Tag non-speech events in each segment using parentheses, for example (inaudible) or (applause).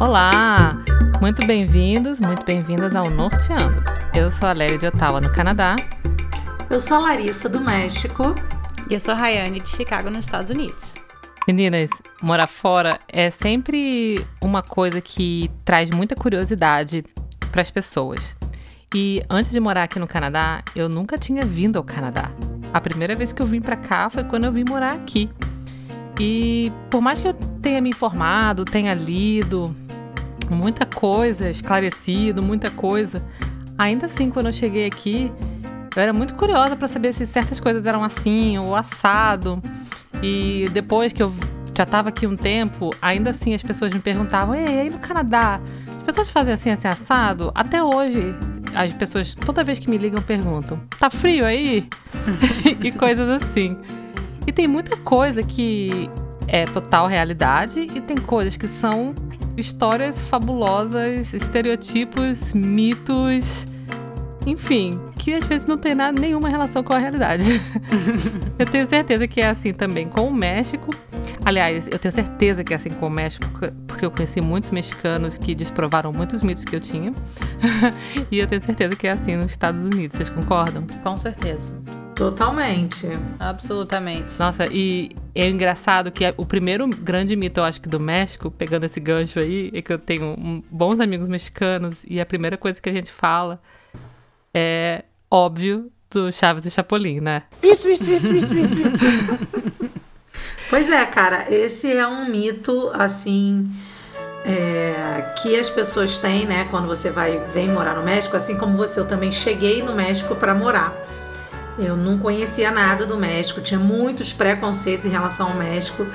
Olá! Muito bem-vindos, muito bem-vindas ao Norteando. Eu sou a Lélia de Ottawa, no Canadá. Eu sou a Larissa, do México. E eu sou a Rayane, de Chicago, nos Estados Unidos. Meninas, morar fora é sempre uma coisa que traz muita curiosidade para as pessoas. E antes de morar aqui no Canadá, eu nunca tinha vindo ao Canadá. A primeira vez que eu vim para cá foi quando eu vim morar aqui. E por mais que eu tenha me informado, tenha lido, muita coisa, esclarecido, muita coisa. Ainda assim, quando eu cheguei aqui, eu era muito curiosa para saber se certas coisas eram assim ou assado. E depois que eu já estava aqui um tempo, ainda assim as pessoas me perguntavam: "E aí no Canadá, as pessoas fazem assim assim assado?" Até hoje, as pessoas toda vez que me ligam perguntam: "Tá frio aí?" (laughs) e coisas assim. E tem muita coisa que é total realidade e tem coisas que são histórias fabulosas, estereotipos, mitos, enfim, que às vezes não tem nada, nenhuma relação com a realidade. (laughs) eu tenho certeza que é assim também com o México. Aliás, eu tenho certeza que é assim com o México, porque eu conheci muitos mexicanos que desprovaram muitos mitos que eu tinha. (laughs) e eu tenho certeza que é assim nos Estados Unidos. Vocês concordam? Com certeza. Totalmente. Absolutamente. Nossa, e é engraçado que o primeiro grande mito, eu acho que do México, pegando esse gancho aí, é que eu tenho bons amigos mexicanos e a primeira coisa que a gente fala é óbvio do Chaves e Chapolin, né? Isso, isso, isso, isso, isso. (laughs) pois é, cara, esse é um mito assim. É, que as pessoas têm, né, quando você vai vem morar no México, assim como você, eu também cheguei no México para morar. Eu não conhecia nada do México, tinha muitos preconceitos em relação ao México.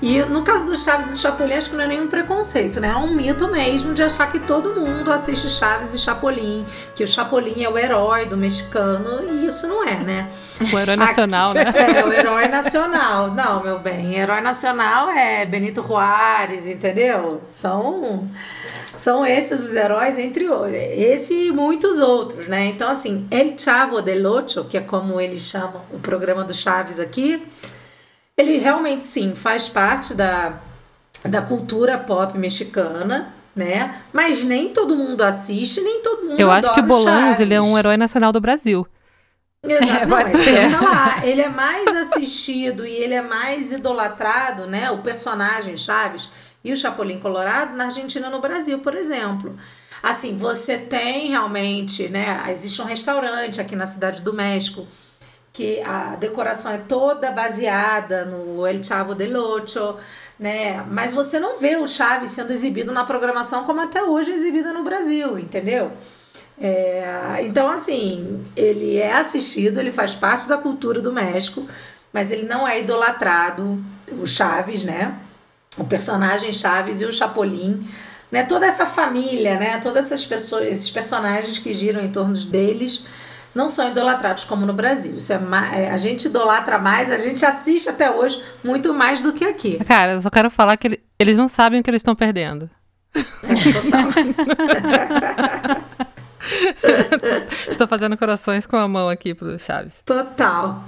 E no caso do Chaves e Chapolin, acho que não é nenhum preconceito, né? É um mito mesmo de achar que todo mundo assiste Chaves e Chapolin, que o Chapolin é o herói do mexicano, e isso não é, né? O herói nacional, Aqui, né? (laughs) É, o herói nacional. Não, meu bem, herói nacional é Benito Juárez, entendeu? São são esses os heróis, entre esse e muitos outros, né? Então, assim, El Chavo del Ocho, que é como eles chamam o programa do Chaves aqui, ele realmente sim faz parte da, da cultura pop mexicana, né? Mas nem todo mundo assiste, nem todo mundo Eu acho que o Bolanhos, ele é um herói nacional do Brasil. Exato, (laughs) é, não, é falar, ele é mais assistido e ele é mais idolatrado, né? O personagem Chaves e o Chapolin Colorado na Argentina no Brasil, por exemplo. Assim, você tem realmente, né? Existe um restaurante aqui na cidade do México que a decoração é toda baseada no El Chavo del Ocho, né? Mas você não vê o Chaves sendo exibido na programação como até hoje é exibida no Brasil, entendeu? É, então, assim, ele é assistido, ele faz parte da cultura do México, mas ele não é idolatrado, o Chaves, né? o personagem Chaves e o Chapolin, né? Toda essa família, né? Todas essas pessoas, esses personagens que giram em torno deles não são idolatrados como no Brasil. Isso é, é a gente idolatra mais, a gente assiste até hoje muito mais do que aqui. Cara, eu só quero falar que ele, eles não sabem o que eles estão perdendo. É, total. (laughs) Estou fazendo corações com a mão aqui pro Chaves. Total.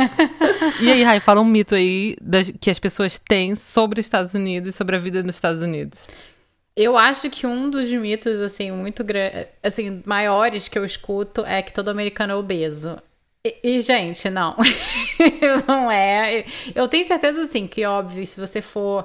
(laughs) e aí, Rai, fala um mito aí das, que as pessoas têm sobre os Estados Unidos e sobre a vida nos Estados Unidos. Eu acho que um dos mitos, assim, muito assim, maiores que eu escuto é que todo americano é obeso. E, e gente, não. (laughs) não é. Eu tenho certeza, assim, que óbvio, se você for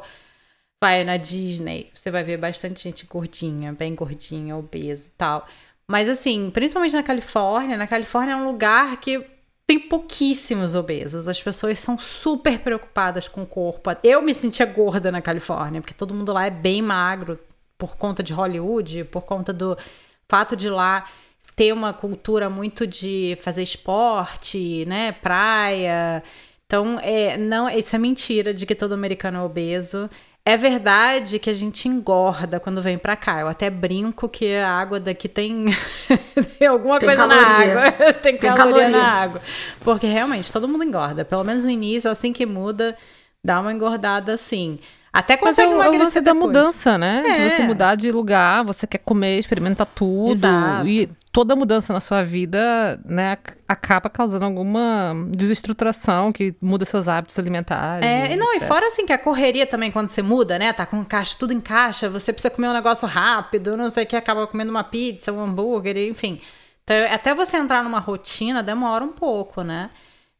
vai na Disney, você vai ver bastante gente gordinha, bem gordinha, obeso e tal. Mas assim, principalmente na Califórnia, na Califórnia é um lugar que tem pouquíssimos obesos. As pessoas são super preocupadas com o corpo. Eu me sentia gorda na Califórnia, porque todo mundo lá é bem magro por conta de Hollywood, por conta do fato de lá ter uma cultura muito de fazer esporte, né, praia. Então, é, não, isso é mentira de que todo americano é obeso. É verdade que a gente engorda quando vem para cá. Eu até brinco que a água daqui tem, (laughs) tem alguma tem coisa caloria. na água. (laughs) tem, tem caloria, caloria na água. Porque realmente todo mundo engorda. Pelo menos no início, assim que muda, dá uma engordada assim. Até consegue Mas é emagrecer da mudança, né? É. De você mudar de lugar, você quer comer, experimentar tudo. Exato. E toda mudança na sua vida, né, acaba causando alguma desestruturação que muda seus hábitos alimentares. É, e não, etc. e fora assim que a correria também, quando você muda, né, tá com caixa, tudo em caixa, você precisa comer um negócio rápido, não sei o que, acaba comendo uma pizza, um hambúrguer, enfim. Então, até você entrar numa rotina demora um pouco, né?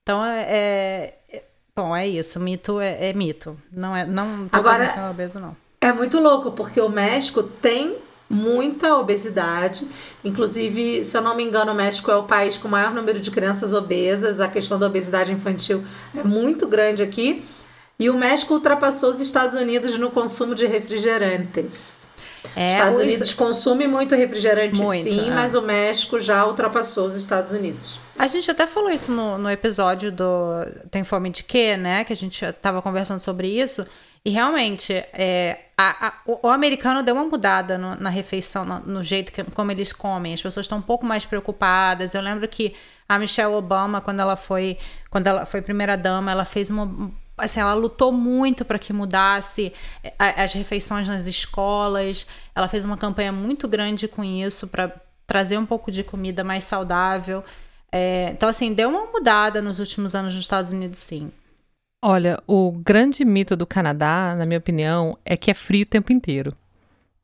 Então, é, é bom, é isso, mito é, é mito, não é, não, Agora, é obeso, não. É muito louco, porque o México tem muita obesidade. Inclusive, se eu não me engano, o México é o país com o maior número de crianças obesas. A questão da obesidade infantil é muito grande aqui. E o México ultrapassou os Estados Unidos no consumo de refrigerantes. É, Estados Unidos consome muito refrigerante, muito, sim, é. mas o México já ultrapassou os Estados Unidos. A gente até falou isso no, no episódio do Tem Fome de Quê, né? Que a gente estava conversando sobre isso. E realmente, é, a, a, o, o, americano deu uma mudada no, na refeição, no, no, jeito que, como eles comem. As pessoas estão um pouco mais preocupadas. Eu lembro que a Michelle Obama, quando ela foi, quando ela foi primeira dama, ela fez uma assim, ela lutou muito para que mudasse é, as refeições nas escolas. Ela fez uma campanha muito grande com isso para trazer um pouco de comida mais saudável. É, então, assim, deu uma mudada nos últimos anos nos Estados Unidos, sim. Olha, o grande mito do Canadá, na minha opinião, é que é frio o tempo inteiro.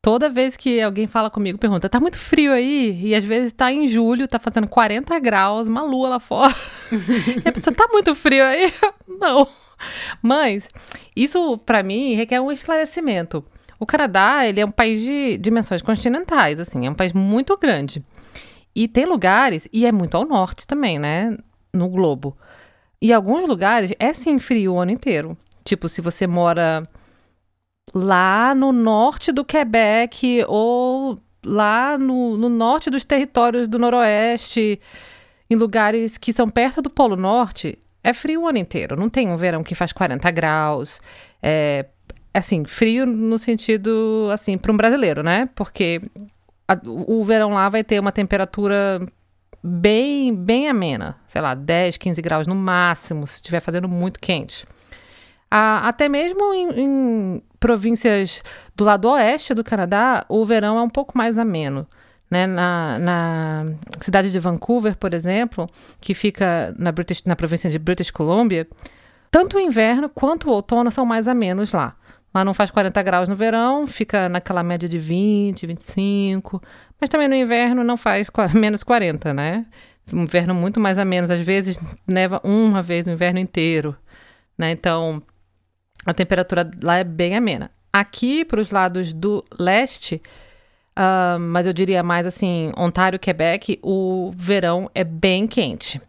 Toda vez que alguém fala comigo, pergunta: tá muito frio aí? E às vezes tá em julho, tá fazendo 40 graus, uma lua lá fora. (laughs) e a pessoa: tá muito frio aí? (laughs) Não. Mas isso, para mim, requer um esclarecimento. O Canadá, ele é um país de dimensões continentais, assim, é um país muito grande. E tem lugares, e é muito ao norte também, né? No globo e alguns lugares é sim frio o ano inteiro. Tipo, se você mora lá no norte do Quebec ou lá no, no norte dos territórios do Noroeste, em lugares que são perto do Polo Norte, é frio o ano inteiro. Não tem um verão que faz 40 graus. É, assim, frio no sentido, assim, para um brasileiro, né? Porque a, o verão lá vai ter uma temperatura bem, bem amena, sei lá, 10, 15 graus no máximo, se estiver fazendo muito quente. Ah, até mesmo em, em, províncias do lado oeste do Canadá, o verão é um pouco mais ameno. Né? Na, na cidade de Vancouver, por exemplo, que fica na, British, na província de British Columbia, tanto o inverno quanto o outono são mais amenos lá. Lá não faz 40 graus no verão, fica naquela média de 20, 25. Mas também no inverno não faz (laughs) menos 40, né? Um inverno muito mais a menos. Às vezes neva uma vez o inverno inteiro, né? Então a temperatura lá é bem amena. Aqui para os lados do leste, uh, mas eu diria mais assim, Ontário, Quebec, o verão é bem quente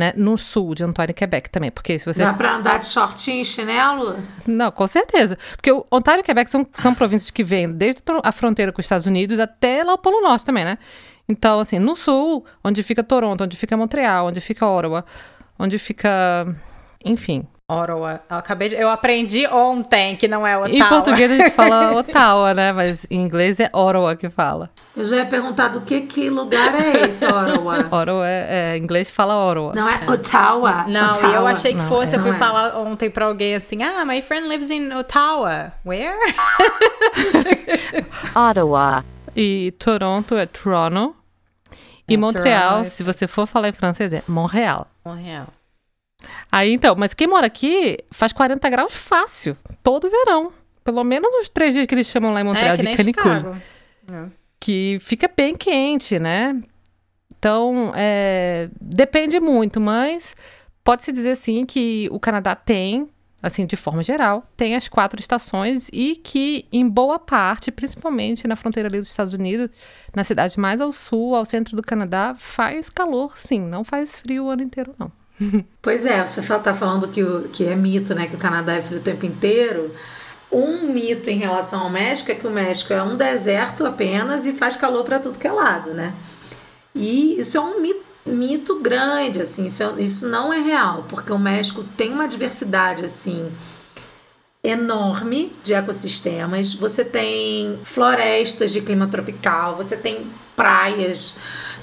né? No sul de Ontário, Quebec também, porque se você... Dá pra andar de shortinho e chinelo? Não, com certeza. Porque o Ontário e Quebec são, são províncias que vêm desde a fronteira com os Estados Unidos até lá o Polo Norte também, né? Então, assim, no sul, onde fica Toronto, onde fica Montreal, onde fica Ottawa, onde fica... Enfim, Ottawa. Eu acabei de... Eu aprendi ontem que não é Ottawa. Em português a gente fala (laughs) Ottawa, né? Mas em inglês é Ottawa que fala. Eu já ia perguntar do que, que lugar é esse, Ottawa? (laughs) Ottawa é, é, em inglês fala Ottawa. Não é, é. Ottawa? Não, Ottawa. eu achei que não, fosse. É. Eu fui é. falar ontem pra alguém assim, ah, my friend lives in Ottawa. Where? (laughs) Ottawa. E Toronto é Toronto. E é, Montreal, Toronto. se você for falar em francês, é Montreal. Montreal. Aí então, mas quem mora aqui faz 40 graus fácil, todo verão. Pelo menos os três dias que eles chamam lá em Montreal é, de canicule. É. Que fica bem quente, né? Então, é, depende muito, mas pode-se dizer sim que o Canadá tem, assim, de forma geral, tem as quatro estações e que, em boa parte, principalmente na fronteira ali dos Estados Unidos, na cidade mais ao sul, ao centro do Canadá, faz calor, sim, não faz frio o ano inteiro, não. (laughs) Pois é, você está falando que, que é mito, né? Que o Canadá é frio o tempo inteiro. Um mito em relação ao México é que o México é um deserto apenas e faz calor para tudo que é lado, né? E isso é um mito, mito grande, assim, isso, é, isso não é real, porque o México tem uma diversidade, assim, enorme de ecossistemas. Você tem florestas de clima tropical, você tem praias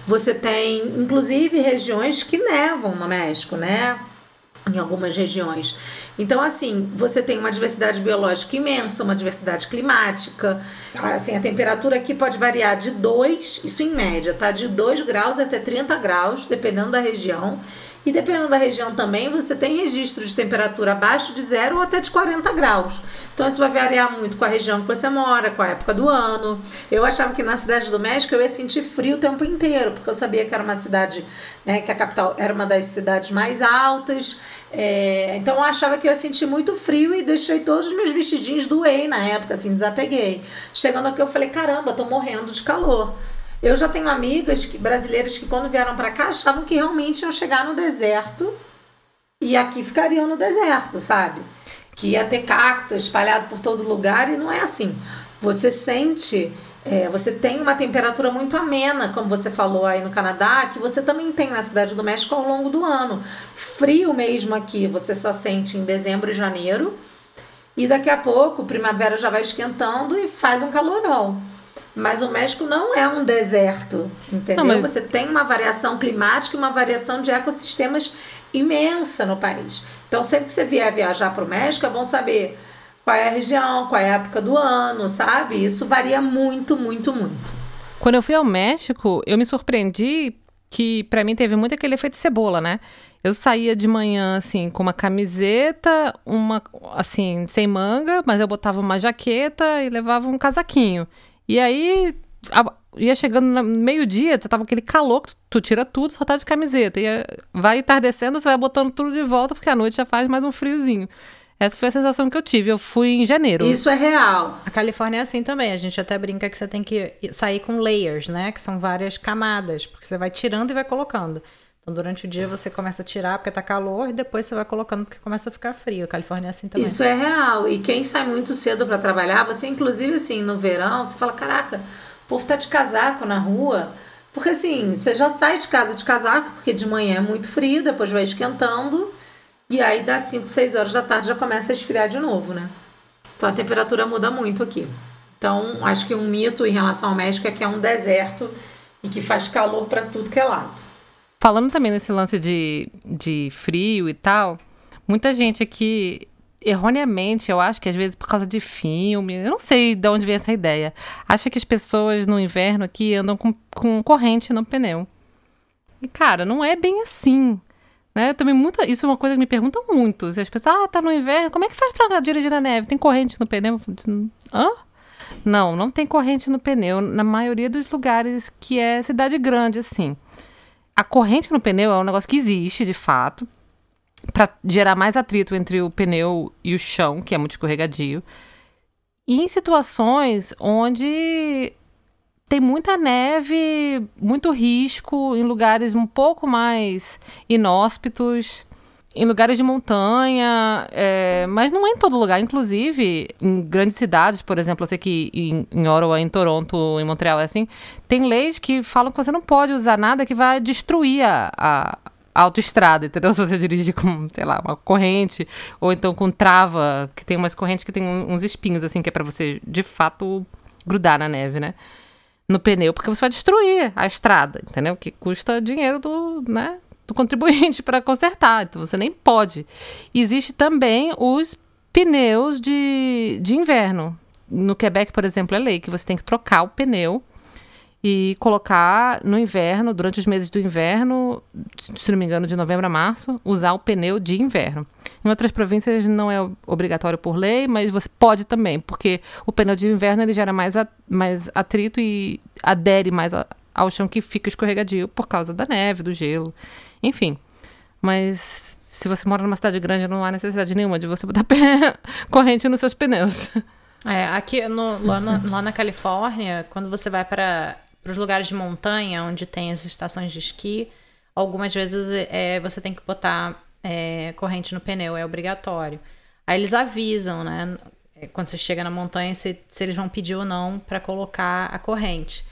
você tem, inclusive, regiões que nevam no México, né? em algumas regiões. Então, assim, você tem uma diversidade biológica imensa, uma diversidade climática. Assim, a temperatura aqui pode variar de 2, isso em média, tá? De 2 graus até 30 graus, dependendo da região. E dependendo da região também, você tem registro de temperatura abaixo de zero ou até de 40 graus. Então isso vai variar muito com a região que você mora, com a época do ano. Eu achava que na cidade do México eu ia sentir frio o tempo inteiro, porque eu sabia que era uma cidade, né, que a capital era uma das cidades mais altas. É, então eu achava que eu ia sentir muito frio e deixei todos os meus vestidinhos doei na época, assim, desapeguei. Chegando aqui eu falei, caramba, tô morrendo de calor. Eu já tenho amigas que, brasileiras que, quando vieram para cá, achavam que realmente iam chegar no deserto e aqui ficariam no deserto, sabe? Que ia ter cacto espalhado por todo lugar e não é assim. Você sente, é, você tem uma temperatura muito amena, como você falou aí no Canadá, que você também tem na Cidade do México ao longo do ano. Frio mesmo aqui, você só sente em dezembro e janeiro. E daqui a pouco, primavera já vai esquentando e faz um calorão. Mas o México não é um deserto, entendeu? Não, mas... Você tem uma variação climática e uma variação de ecossistemas imensa no país. Então, sempre que você vier viajar para o México, é bom saber qual é a região, qual é a época do ano, sabe? Isso varia muito, muito, muito. Quando eu fui ao México, eu me surpreendi que para mim teve muito aquele efeito cebola, né? Eu saía de manhã assim com uma camiseta, uma assim sem manga, mas eu botava uma jaqueta e levava um casaquinho. E aí, a, ia chegando no meio-dia, tu tava aquele calor, tu, tu, tira tudo, só tá de camiseta. E vai entardecendo, você vai botando tudo de volta, porque à noite já faz mais um friozinho. Essa foi a sensação que eu tive. Eu fui em janeiro. Isso é real. A Califórnia é assim também. A gente até brinca que você tem que sair com layers, né? Que são várias camadas, porque você vai tirando e vai colocando. Então, durante o dia você começa a tirar porque tá calor e depois você vai colocando porque começa a ficar frio. A Califórnia é assim também. Isso é real. E quem sai muito cedo para trabalhar, você inclusive assim, no verão, você fala, caraca, o povo tá de casaco na rua. Porque assim, você já sai de casa de casaco, porque de manhã é muito frio, depois vai esquentando. E aí das 5, 6 horas da tarde já começa a esfriar de novo, né? Então a temperatura muda muito aqui. Então, acho que um mito em relação ao México é que é um deserto e que faz calor para tudo que é lado. Falando também nesse lance de, de frio e tal, muita gente aqui, erroneamente, eu acho que às vezes por causa de filme, eu não sei de onde vem essa ideia, acha que as pessoas no inverno aqui andam com, com corrente no pneu. E, cara, não é bem assim. Né? Também muita, isso é uma coisa que me perguntam muito. Se as pessoas, ah, tá no inverno, como é que faz pra dirigir na neve? Tem corrente no pneu? Hã? Não, não tem corrente no pneu na maioria dos lugares que é cidade grande, assim a corrente no pneu é um negócio que existe, de fato, para gerar mais atrito entre o pneu e o chão, que é muito escorregadio. E em situações onde tem muita neve, muito risco, em lugares um pouco mais inóspitos, em lugares de montanha, é, mas não é em todo lugar. Inclusive, em grandes cidades, por exemplo, eu sei que em, em Ottawa, em Toronto, em Montreal, é assim, tem leis que falam que você não pode usar nada que vai destruir a, a autoestrada, entendeu? (laughs) Se você dirige com, sei lá, uma corrente, ou então com trava, que tem umas correntes que tem uns espinhos, assim, que é para você, de fato, grudar na neve, né? No pneu, porque você vai destruir a estrada, entendeu? Que custa dinheiro do, né, do contribuinte (laughs) para consertar, então você nem pode. Existe também os pneus de, de inverno. No Quebec, por exemplo, é lei que você tem que trocar o pneu e colocar no inverno, durante os meses do inverno, se não me engano, de novembro a março, usar o pneu de inverno. Em outras províncias não é obrigatório por lei, mas você pode também, porque o pneu de inverno ele gera mais, a, mais atrito e adere mais a, ao chão que fica escorregadio por causa da neve, do gelo. Enfim, mas se você mora numa cidade grande, não há necessidade nenhuma de você botar (laughs) corrente nos seus pneus. É, aqui no, lá, no, lá na Califórnia, quando você vai para os lugares de montanha, onde tem as estações de esqui, algumas vezes é, você tem que botar é, corrente no pneu, é obrigatório. Aí eles avisam, né? É, quando você chega na montanha, se, se eles vão pedir ou não para colocar a corrente.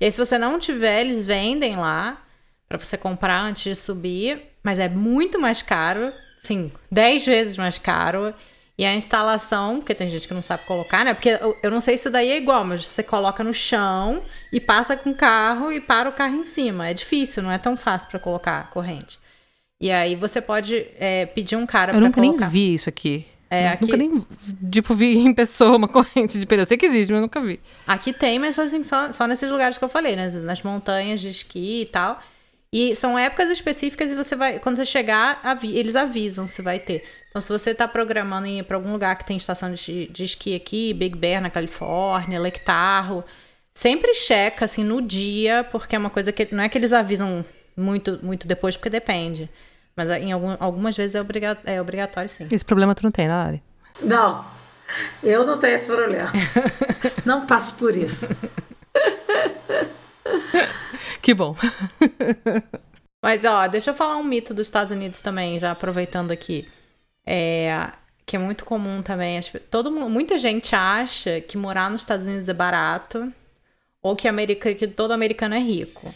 E aí, se você não tiver, eles vendem lá para você comprar antes de subir, mas é muito mais caro, sim, 10 vezes mais caro. E a instalação, porque tem gente que não sabe colocar, né? Porque eu, eu não sei se daí é igual, mas você coloca no chão e passa com o carro e para o carro em cima. É difícil, não é tão fácil para colocar corrente. E aí você pode é, pedir um cara para colocar... Eu nunca nem vi isso aqui. É, aqui... Nunca nem, tipo, vi em pessoa uma (laughs) corrente de pneu. Eu sei que existe, mas nunca vi. Aqui tem, mas assim, só, só nesses lugares que eu falei, né? Nas montanhas de esqui e tal. E são épocas específicas e você vai... Quando você chegar, avi eles avisam se vai ter. Então, se você está programando ir para algum lugar que tem estação de, de esqui aqui, Big Bear na Califórnia, Lake Tahoe, sempre checa, assim, no dia, porque é uma coisa que... Não é que eles avisam muito, muito depois, porque depende. Mas em algum, algumas vezes é, obriga é obrigatório, sim. Esse problema tu não tem, né, Lari? Não, eu não tenho esse problema. (laughs) não passo por isso. (laughs) que bom. Mas, ó, deixa eu falar um mito dos Estados Unidos também, já aproveitando aqui é, que é muito comum também. Todo, muita gente acha que morar nos Estados Unidos é barato ou que, America, que todo americano é rico.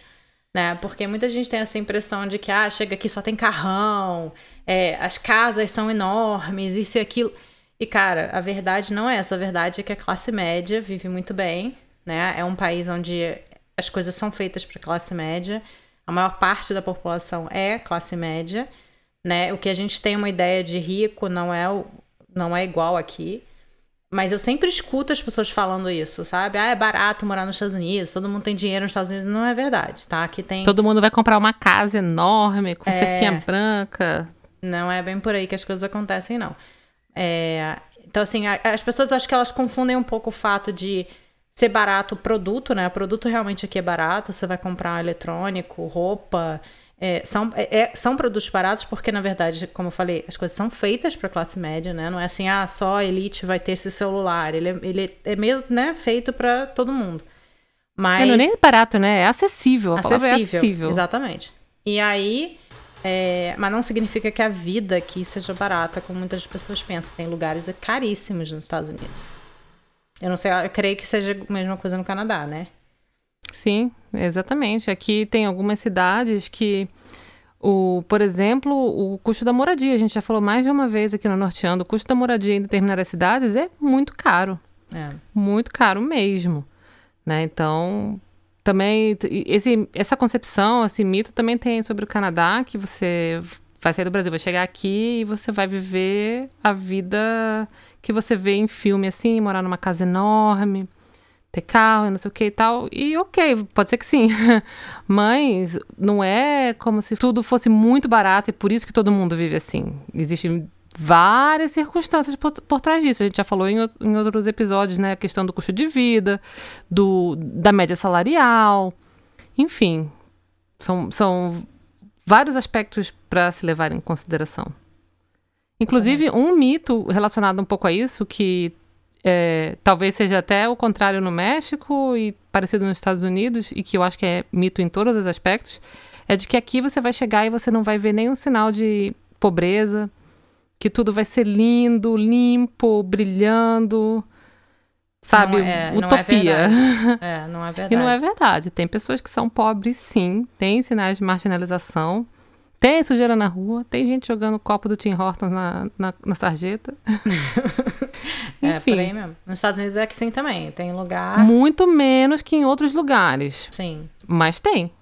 Né? Porque muita gente tem essa impressão de que ah, chega aqui só tem carrão, é, as casas são enormes, isso e aquilo. E, cara, a verdade não é essa. A verdade é que a classe média vive muito bem. Né? É um país onde as coisas são feitas para a classe média. A maior parte da população é classe média né? O que a gente tem uma ideia de rico não é, o, não é igual aqui. Mas eu sempre escuto as pessoas falando isso, sabe? Ah, é barato morar nos Estados Unidos, todo mundo tem dinheiro nos Estados Unidos. Não é verdade, tá? Aqui tem. Todo mundo vai comprar uma casa enorme, com é... cerquinha branca. Não é bem por aí que as coisas acontecem, não. É... Então, assim, as pessoas acho que elas confundem um pouco o fato de ser barato o produto, né? O produto realmente aqui é barato, você vai comprar eletrônico, roupa. É, são, é, é, são produtos baratos porque, na verdade, como eu falei, as coisas são feitas para classe média, né? Não é assim, ah, só a elite vai ter esse celular. Ele é, ele é meio né, feito para todo mundo. Mas... É, não é nem barato, né? É acessível. A acessível, é acessível. Exatamente. E aí... É, mas não significa que a vida aqui seja barata, como muitas pessoas pensam. Tem lugares caríssimos nos Estados Unidos. Eu não sei, eu creio que seja a mesma coisa no Canadá, né? Sim, exatamente. Aqui tem algumas cidades que, o, por exemplo, o custo da moradia, a gente já falou mais de uma vez aqui no Norteando, o custo da moradia em determinadas cidades é muito caro. É. Muito caro mesmo. Né? Então, também, esse, essa concepção, esse mito também tem sobre o Canadá, que você vai sair do Brasil, vai chegar aqui e você vai viver a vida que você vê em filme, assim, morar numa casa enorme, ter carro não sei o que e tal. E ok, pode ser que sim. (laughs) Mas não é como se tudo fosse muito barato e por isso que todo mundo vive assim. Existem várias circunstâncias por, por trás disso. A gente já falou em, em, outros episódios, né? A questão do custo de vida, do, da média salarial. Enfim, são, são vários aspectos para se levar em consideração. Inclusive, um mito relacionado um pouco a isso, que é, talvez seja até o contrário no México e parecido nos Estados Unidos, e que eu acho que é mito em todos os aspectos, é de que aqui você vai chegar e você não vai ver nenhum sinal de pobreza, que tudo vai ser lindo, limpo, brilhando, sabe? Não é, Utopia. Não é, é, não é verdade. (laughs) e não é verdade. Tem pessoas que são pobres, sim, tem sinais de marginalização, tem sujeira na rua, tem gente jogando copo do Tim Hortons na, na, na sarjeta. (laughs) é, Enfim. aí mesmo. Nos Estados Unidos é que sim também. Tem lugar. Muito menos que em outros lugares. Sim. Mas tem.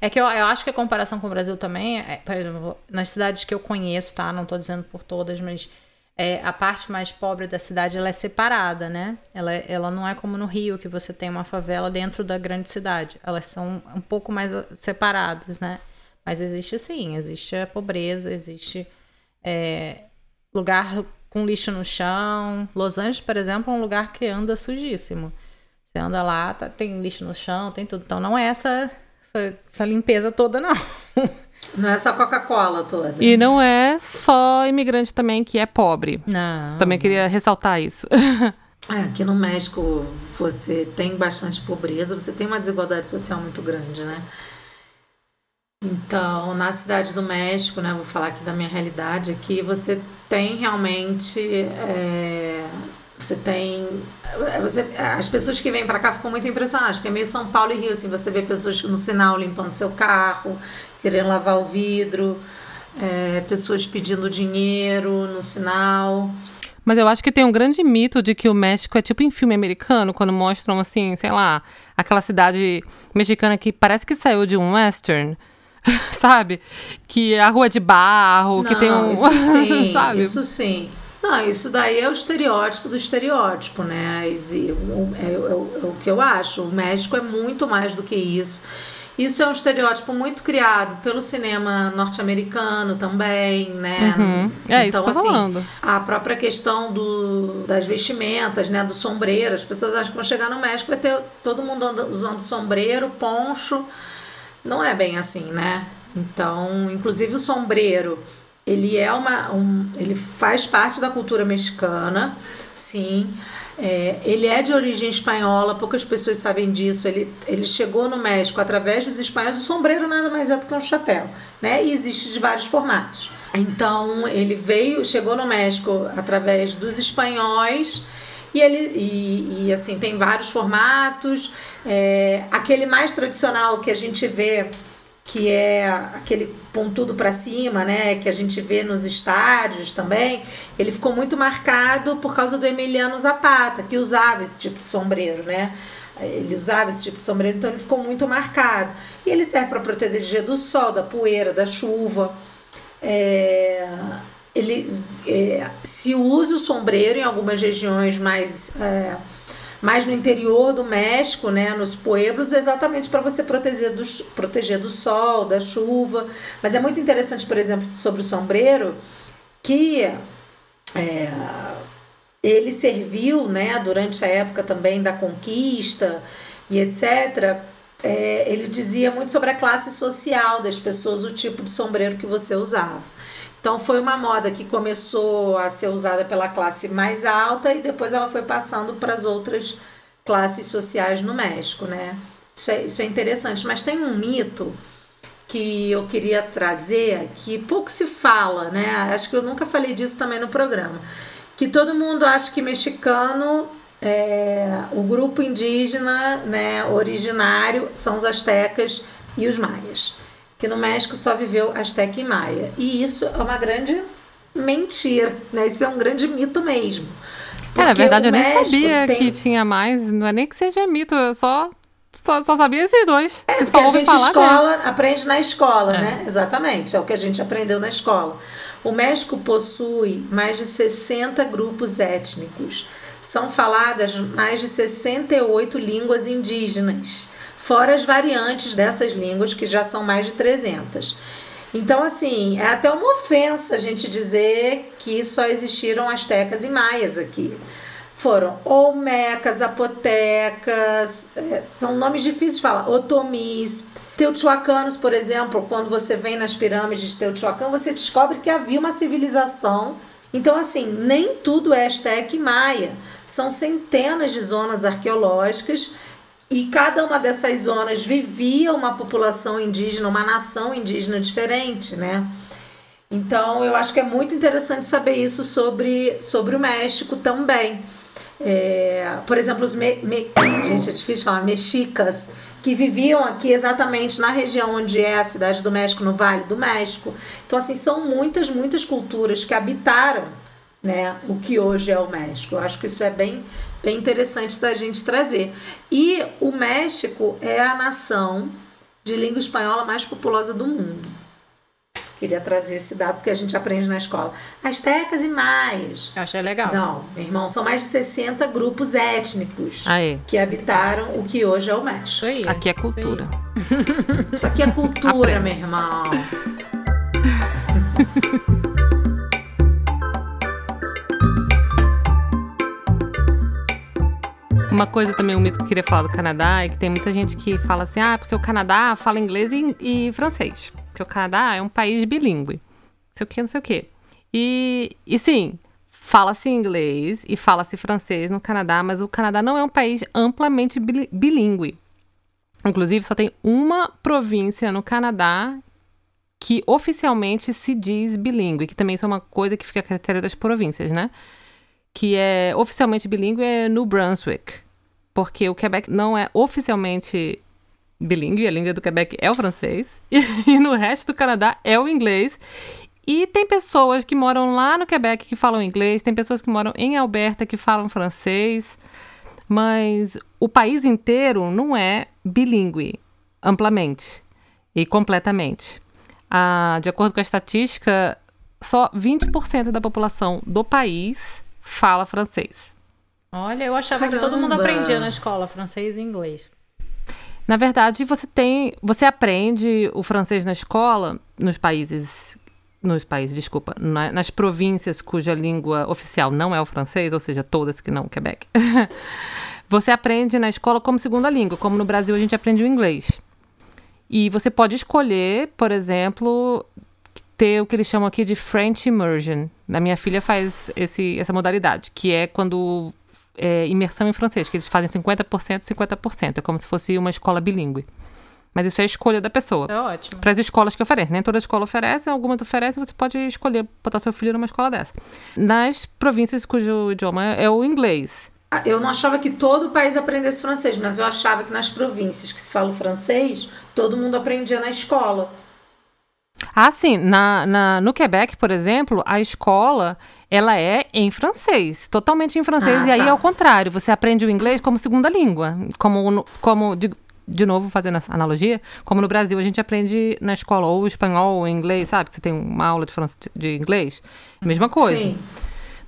É que eu, eu acho que a comparação com o Brasil também, é, por exemplo, nas cidades que eu conheço, tá? Não tô dizendo por todas, mas é, a parte mais pobre da cidade ela é separada, né? Ela, ela não é como no Rio, que você tem uma favela dentro da grande cidade. Elas são um pouco mais separadas, né? Mas existe sim, existe a pobreza, existe é, lugar com lixo no chão. Los Angeles, por exemplo, é um lugar que anda sujíssimo. Você anda lá, tá, tem lixo no chão, tem tudo. Então não é essa, essa, essa limpeza toda, não. Não é só Coca-Cola toda. E não é só imigrante também que é pobre. Não. Também queria ressaltar isso. É, aqui no México você tem bastante pobreza, você tem uma desigualdade social muito grande, né? Então, na cidade do México, né, vou falar aqui da minha realidade aqui, você tem realmente. É, você tem. Você, as pessoas que vêm para cá ficam muito impressionadas, porque é meio São Paulo e Rio, assim, você vê pessoas no sinal limpando seu carro, querendo lavar o vidro, é, pessoas pedindo dinheiro no sinal. Mas eu acho que tem um grande mito de que o México é tipo em filme americano, quando mostram, assim, sei lá, aquela cidade mexicana que parece que saiu de um western (laughs) sabe? Que é a rua de barro, Não, que tem um. Isso (laughs) sim, sabe? isso sim. Não, isso daí é o estereótipo do estereótipo, né? É, é, é, o que eu acho. O México é muito mais do que isso. Isso é um estereótipo muito criado pelo cinema norte-americano também, né? Uhum. É então, isso que eu tô assim, a própria questão do, das vestimentas, né? Do sombreiro. As pessoas acham que vão chegar no México vai ter todo mundo usando sombreiro, poncho. Não é bem assim, né? Então, inclusive o sombreiro, ele é uma. Um, ele faz parte da cultura mexicana, sim. É, ele é de origem espanhola, poucas pessoas sabem disso. Ele, ele chegou no México através dos espanhóis. O sombreiro nada mais é do que um chapéu, né? E existe de vários formatos. Então, ele veio, chegou no México através dos espanhóis. E ele e, e assim tem vários formatos. É, aquele mais tradicional que a gente vê que é aquele pontudo para cima, né, que a gente vê nos estádios também, ele ficou muito marcado por causa do Emiliano Zapata, que usava esse tipo de sombreiro, né? Ele usava esse tipo de sombreiro, então ele ficou muito marcado. E ele serve para proteger do sol, da poeira, da chuva. É, ele é, se usa o sombreiro em algumas regiões mais é, mais no interior do México, né, nos pueblos, exatamente para você proteger do, proteger do sol, da chuva. Mas é muito interessante, por exemplo, sobre o sombreiro, que é, ele serviu né, durante a época também da conquista e etc. É, ele dizia muito sobre a classe social das pessoas, o tipo de sombreiro que você usava. Então foi uma moda que começou a ser usada pela classe mais alta e depois ela foi passando para as outras classes sociais no México, né? Isso é, isso é interessante, mas tem um mito que eu queria trazer que pouco se fala, né? Acho que eu nunca falei disso também no programa. Que todo mundo acha que mexicano é, o grupo indígena, né, originário são os astecas e os maias que no México só viveu Azteca e Maia. E isso é uma grande mentira, né? Isso é um grande mito mesmo. Porque na verdade, eu nem sabia tem... que tinha mais. Não é nem que seja mito, eu só, só, só sabia esses dois. É, porque a gente escola, aprende na escola, é. né? Exatamente, é o que a gente aprendeu na escola. O México possui mais de 60 grupos étnicos. São faladas mais de 68 línguas indígenas fora as variantes dessas línguas, que já são mais de 300. Então, assim, é até uma ofensa a gente dizer que só existiram astecas e maias aqui. Foram olmecas, apotecas, é, são nomes difíceis de falar, otomis, Teotihuacanos, por exemplo, quando você vem nas pirâmides de Teotihuacan, você descobre que havia uma civilização. Então, assim, nem tudo é Azteca e Maia. São centenas de zonas arqueológicas e cada uma dessas zonas vivia uma população indígena, uma nação indígena diferente, né? Então, eu acho que é muito interessante saber isso sobre, sobre o México também. É, por exemplo, os me, me, gente, é difícil falar, mexicas, que viviam aqui exatamente na região onde é a cidade do México, no Vale do México. Então, assim, são muitas, muitas culturas que habitaram né, o que hoje é o México. Eu acho que isso é bem, bem interessante da gente trazer. E o México é a nação de língua espanhola mais populosa do mundo. Queria trazer esse dado porque a gente aprende na escola. Astecas e maias. Eu achei legal. Não, meu irmão, são mais de 60 grupos étnicos Aí. que habitaram o que hoje é o México. Aí, aqui é cultura. Isso aqui é cultura, meu irmão. (laughs) Uma coisa também, um mito que eu queria falar do Canadá é que tem muita gente que fala assim: ah, porque o Canadá fala inglês e, e francês. Porque o Canadá é um país bilíngue. Não sei o que, não sei o que. E, e sim, fala-se inglês e fala-se francês no Canadá, mas o Canadá não é um país amplamente bilíngue. Inclusive, só tem uma província no Canadá que oficialmente se diz bilíngue, que também isso é uma coisa que fica a critério das províncias, né? Que é oficialmente bilíngue é New Brunswick, porque o Quebec não é oficialmente bilíngue, a língua do Quebec é o francês, e, (laughs) e no resto do Canadá é o inglês. E tem pessoas que moram lá no Quebec que falam inglês, tem pessoas que moram em Alberta que falam francês, mas o país inteiro não é bilíngue amplamente. E completamente. Ah, de acordo com a estatística, só 20% da população do país fala francês. Olha, eu achava Caramba. que todo mundo aprendia na escola francês e inglês. Na verdade, você tem, você aprende o francês na escola nos países nos países, desculpa, nas províncias cuja língua oficial não é o francês, ou seja, todas que não Quebec. (laughs) você aprende na escola como segunda língua, como no Brasil a gente aprende o inglês. E você pode escolher, por exemplo, ter o que eles chamam aqui de French Immersion. A minha filha faz esse, essa modalidade, que é quando é, imersão em francês, que eles fazem 50%, 50%. É como se fosse uma escola bilíngue. Mas isso é a escolha da pessoa. É ótimo. Para as escolas que oferecem. Nem toda escola oferece, alguma oferece, você pode escolher botar seu filho numa escola dessa. Nas províncias cujo idioma é o inglês. Ah, eu não achava que todo o país aprendesse francês, mas eu achava que nas províncias que se fala francês, todo mundo aprendia na escola. Ah, sim. Na, na, no Quebec, por exemplo, a escola ela é em francês, totalmente em francês. Ah, e aí, tá. ao contrário, você aprende o inglês como segunda língua. Como, como de, de novo, fazendo essa analogia, como no Brasil a gente aprende na escola ou espanhol ou inglês, sabe? Você tem uma aula de, de inglês. Mesma coisa. Sim.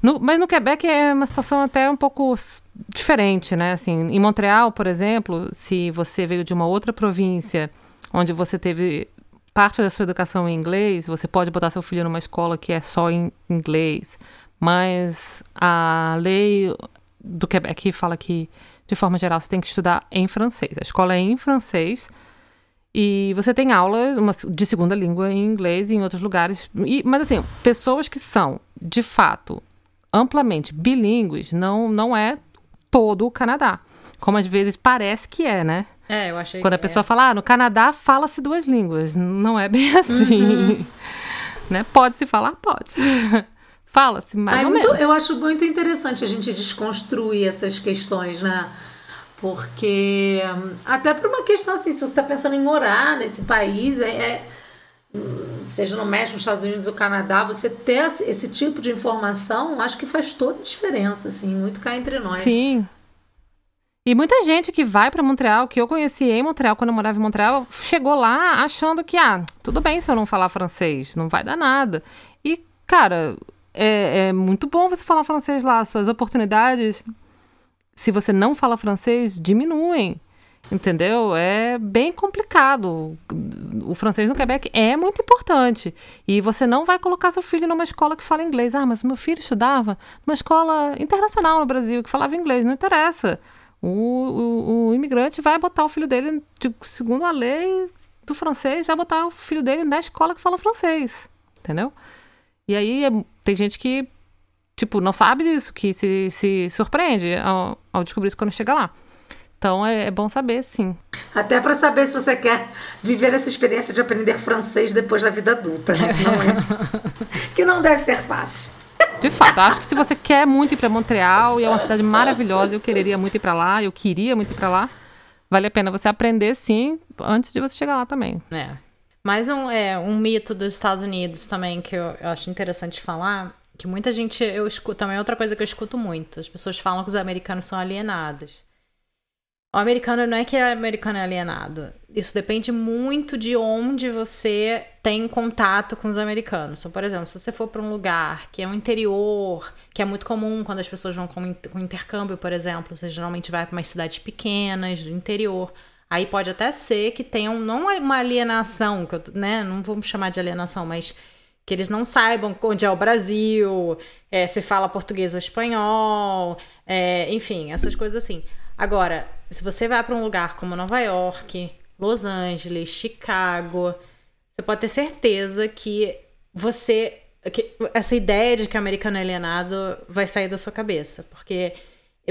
No, mas no Quebec é uma situação até um pouco diferente, né? Assim, em Montreal, por exemplo, se você veio de uma outra província onde você teve parte da sua educação em inglês, você pode botar seu filho numa escola que é só em inglês, mas a lei do Quebec fala que, de forma geral, você tem que estudar em francês. A escola é em francês e você tem aula de segunda língua em inglês e em outros lugares. E, mas, assim, pessoas que são, de fato, amplamente bilíngues, não, não é todo o Canadá. Como às vezes parece que é, né? É, eu achei Quando a pessoa é. fala, ah, no Canadá fala-se duas línguas. Não é bem (laughs) assim. Uhum. né? Pode-se falar? Pode. (laughs) Fala-se mais Ai, ou muito, menos. Eu acho muito interessante a gente desconstruir essas questões, né? Porque, até por uma questão assim, se você está pensando em morar nesse país, é, é, seja no México, nos Estados Unidos ou Canadá, você ter esse tipo de informação, acho que faz toda a diferença, assim, muito cá entre nós. Sim. E muita gente que vai para Montreal, que eu conheci em Montreal quando eu morava em Montreal, chegou lá achando que, ah, tudo bem se eu não falar francês, não vai dar nada. E, cara, é, é muito bom você falar francês lá. Suas oportunidades, se você não fala francês, diminuem. Entendeu? É bem complicado. O francês no Quebec é muito importante. E você não vai colocar seu filho numa escola que fala inglês. Ah, mas meu filho estudava numa escola internacional no Brasil que falava inglês. Não interessa. O, o, o, imigrante vai botar o filho dele, de, segundo a lei do francês, vai botar o filho dele na escola que fala francês. Entendeu? E aí é, tem gente que, tipo, não sabe disso, que se, se surpreende ao, ao descobrir isso quando chega lá. Então é, é bom saber, sim. Até para saber se você quer viver essa experiência de aprender francês depois da vida adulta, né? Que não, é, (laughs) que não deve ser fácil. De fato, acho que se você quer muito ir para Montreal e é uma cidade maravilhosa, eu quereria muito ir para lá, eu queria muito ir para lá, vale a pena você aprender sim antes de você chegar lá também. É. Mais um, é, um mito dos Estados Unidos também que eu, eu acho interessante falar, que muita gente eu escuto, também é outra coisa que eu escuto muito, as pessoas falam que os americanos são alienados. O americano não é que o americano é alienado. Isso depende muito de onde você tem contato com os americanos. Então, por exemplo, se você for para um lugar que é um interior, que é muito comum quando as pessoas vão com intercâmbio, por exemplo, você geralmente vai para umas cidades pequenas do interior. Aí pode até ser que tenham não uma alienação, que eu, né, não vamos chamar de alienação, mas que eles não saibam onde é o Brasil, é, se fala português ou espanhol, é, enfim, essas coisas assim. Agora, se você vai para um lugar como Nova York, Los Angeles, Chicago, você pode ter certeza que você. Que essa ideia de que o americano é alienado vai sair da sua cabeça. Porque,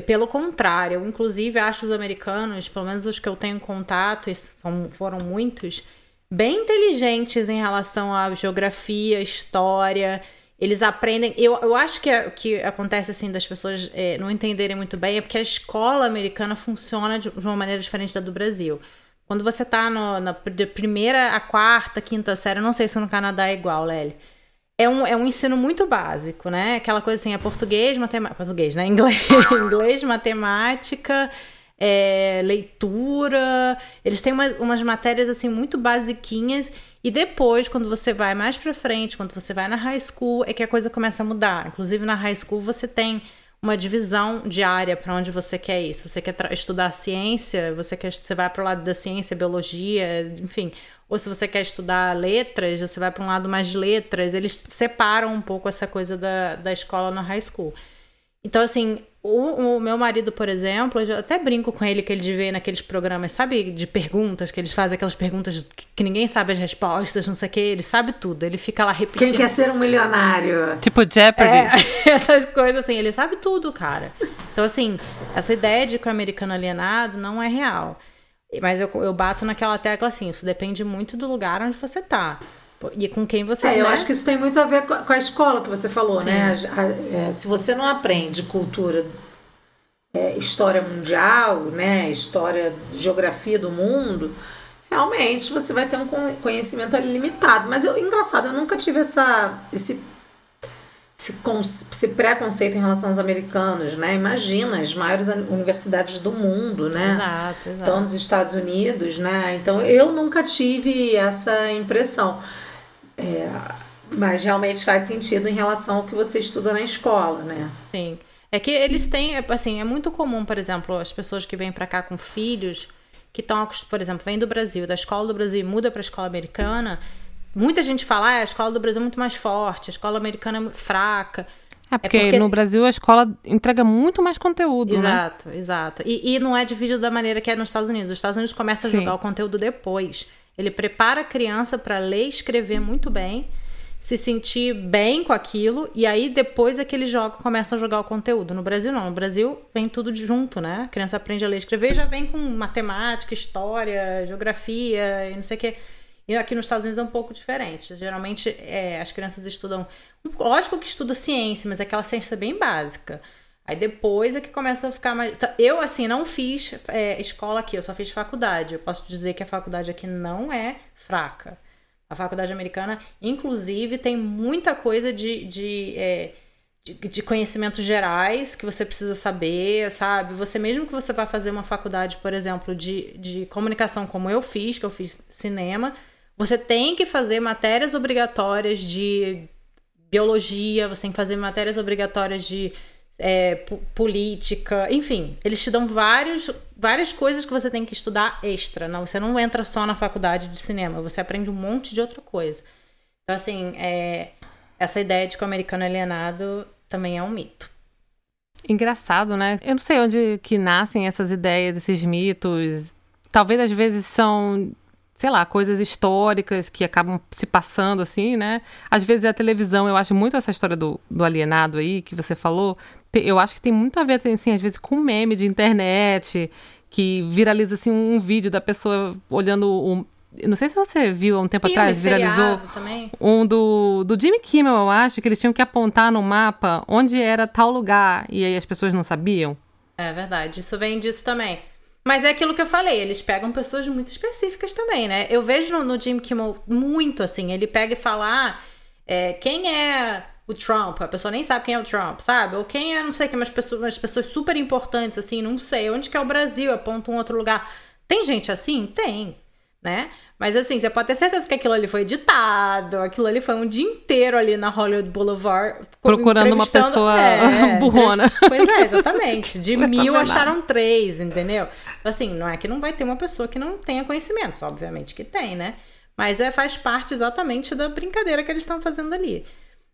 pelo contrário, eu inclusive acho os americanos, pelo menos os que eu tenho contato, e são, foram muitos, bem inteligentes em relação à geografia, história eles aprendem. Eu, eu acho que o que acontece assim das pessoas é, não entenderem muito bem é porque a escola americana funciona de, uma maneira diferente da do Brasil. Quando você tá no, na primeira a quarta, quinta série, eu não sei se no Canadá é igual, Lely. É um, é um ensino muito básico, né? Aquela coisa assim, é português, matemática. Português, né? Inglês, (laughs) inglês matemática, é, leitura. Eles têm umas, umas matérias assim muito basiquinhas. E depois, quando você vai mais pra frente, quando você vai na high school, é que a coisa começa a mudar. Inclusive, na high school, você tem uma divisão de área para onde você quer ir. Se você quer estudar ciência, você quer você vai para o lado da ciência, biologia, enfim. Ou se você quer estudar letras, você vai para um lado mais de letras. Eles separam um pouco essa coisa da, da escola na high school. Então, assim, o, o, meu marido, por exemplo, eu até brinco com ele que ele vê naqueles programas, sabe, de perguntas, que eles fazem aquelas perguntas que, que ninguém sabe as respostas, não sei o que, ele sabe tudo, ele fica lá repetindo. Quem quer ser um milionário? Tipo Jeopardy. É, (laughs) essas coisas assim, ele sabe tudo, cara. Então, assim, essa ideia de que o americano alienado não é real. Mas eu, eu bato naquela tecla assim, isso depende muito do lugar onde você tá. E com quem você é, né? eu acho que isso tem muito a ver com a escola que você falou, né? Sim. né? A, a, é, se você não aprende cultura, é, história mundial, né? História, geografia do mundo, realmente você vai ter um conhecimento limitado. Mas eu, engraçado, eu nunca tive essa, esse, esse, esse preconceito em relação aos americanos, né? Imagina, as maiores universidades do mundo, né? Exato, exato. Estão nos Estados Unidos, né? Então eu nunca tive essa impressão. É, mas realmente faz sentido em relação ao que você estuda na escola, né? Sim. É que eles têm, é, assim, é muito comum, por exemplo, as pessoas que vêm para cá com filhos, que estão, por exemplo, vêm do Brasil, da escola do Brasil e muda para a escola americana, muita gente fala, ah, a escola do Brasil é muito mais forte, a escola americana é fraca. É porque, é porque, no Brasil a escola entrega muito mais conteúdo, exato, né? Exato, E, e não é dividido da maneira que é nos Estados Unidos. Os Estados Unidos começam a jogar o conteúdo depois. Ele prepara a criança para ler e escrever muito bem, se sentir bem com aquilo, e aí depois é que eles jogam, começam a jogar o conteúdo. No Brasil, não. No Brasil vem tudo junto, né? A criança aprende a ler e escrever e já vem com matemática, história, geografia e não sei o quê. E aqui nos Estados Unidos é um pouco diferente. Geralmente é, as crianças estudam. Lógico que estuda ciência, mas é aquela ciência bem básica. Aí depois é que começa a ficar mais. Tá, eu, assim, não fiz é, escola aqui, eu só fiz faculdade. Eu posso dizer que a faculdade aqui não é fraca. A faculdade americana, inclusive, tem muita coisa de, de, é, de, de, conhecimentos gerais que você precisa saber, sabe? Você, mesmo que você vá fazer uma faculdade, por exemplo, de, de comunicação, como eu fiz, que eu fiz cinema, você tem que fazer matérias obrigatórias de biologia, você tem que fazer matérias obrigatórias de é, política, enfim, eles te dão vários, várias coisas que você tem que estudar extra. Não, você não entra só na faculdade de cinema, você aprende um monte de outra coisa. Então, assim, é, essa ideia de que o americano é alienado também é um mito. Engraçado, né? Eu não sei onde que nascem essas ideias, esses mitos. Talvez às vezes são sei lá, coisas históricas que acabam se passando assim, né? Às vezes a televisão, eu acho muito essa história do, do alienado aí que você falou, eu acho que tem muito a ver, assim, às vezes com meme de internet, que viraliza assim um vídeo da pessoa olhando um, não sei se você viu há um tempo Filme, atrás, viralizou também. um do, do Jimmy Kimmel, eu acho, que eles tinham que apontar no mapa onde era tal lugar e aí as pessoas não sabiam. É verdade, isso vem disso também. Mas é aquilo que eu falei, eles pegam pessoas muito específicas também, né? Eu vejo no, no Jim Kimmel muito assim, ele pega e fala, ah, é, quem é o Trump? A pessoa nem sabe quem é o Trump, sabe? Ou quem é, não sei, que umas pessoas, umas pessoas super importantes, assim, não sei, onde que é o Brasil? Aponta um outro lugar. Tem gente assim? Tem, né? Mas assim, você pode ter certeza que aquilo ali foi editado, aquilo ali foi um dia inteiro ali na Hollywood Boulevard. Procurando uma pessoa é, (laughs) burrona. Pois é, exatamente. De (laughs) mil acharam três, entendeu? Assim, não é que não vai ter uma pessoa que não tenha conhecimentos, obviamente que tem, né? Mas é, faz parte exatamente da brincadeira que eles estão fazendo ali.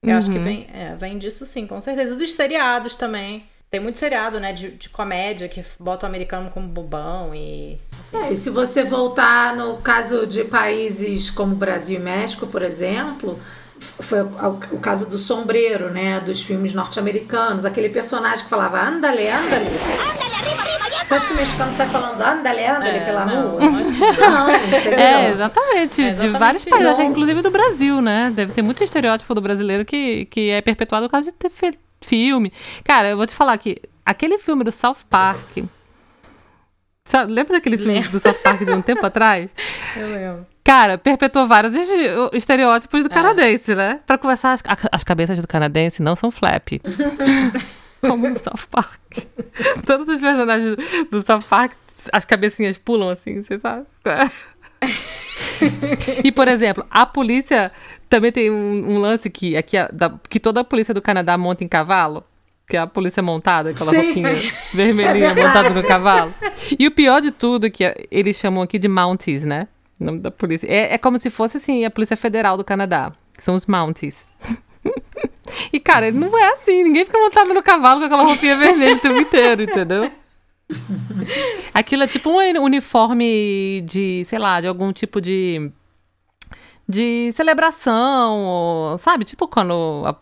Eu uhum. acho que uhum. vem, é, vem disso sim, com certeza. Dos seriados também. Tem muito seriado, né, de, de comédia que bota o americano como bobão e. É, e se você voltar no caso de países como Brasil e México, por exemplo, foi o, o caso do sombreiro, né, dos filmes norte-americanos, aquele personagem que falava andale, andale. Andale, arriba, arriba, você acha que o mexicano sai falando andale, andale é, pela não, rua? Não, (laughs) não (laughs) entendeu? É, exatamente. É, exatamente de vários países, inclusive do Brasil, né? Deve ter muito estereótipo do brasileiro que, que é perpetuado por causa de ter feito filme. Cara, eu vou te falar que aquele filme do South Park. Sabe, lembra daquele filme do South Park de um tempo atrás? (laughs) Eu lembro. Cara, perpetuou vários estereótipos do é. canadense, né? Pra começar, as, as cabeças do canadense não são flap. (laughs) como no South Park. Todos os personagens do South Park, as cabecinhas pulam assim, você sabe? E, por exemplo, a polícia também tem um, um lance que, aqui, da, que toda a polícia do Canadá monta em cavalo. Que é a polícia montada, aquela Sim. roupinha (laughs) vermelhinha é montada no cavalo. E o pior de tudo, é que eles chamam aqui de Mounties, né? O nome da polícia. É, é como se fosse, assim, a Polícia Federal do Canadá. Que são os Mounties. (laughs) E, cara, não é assim. Ninguém fica montado no cavalo com aquela roupinha vermelha o tempo inteiro, entendeu? (laughs) Aquilo é tipo um uniforme de, sei lá, de algum tipo de. de celebração, sabe? Tipo quando. A,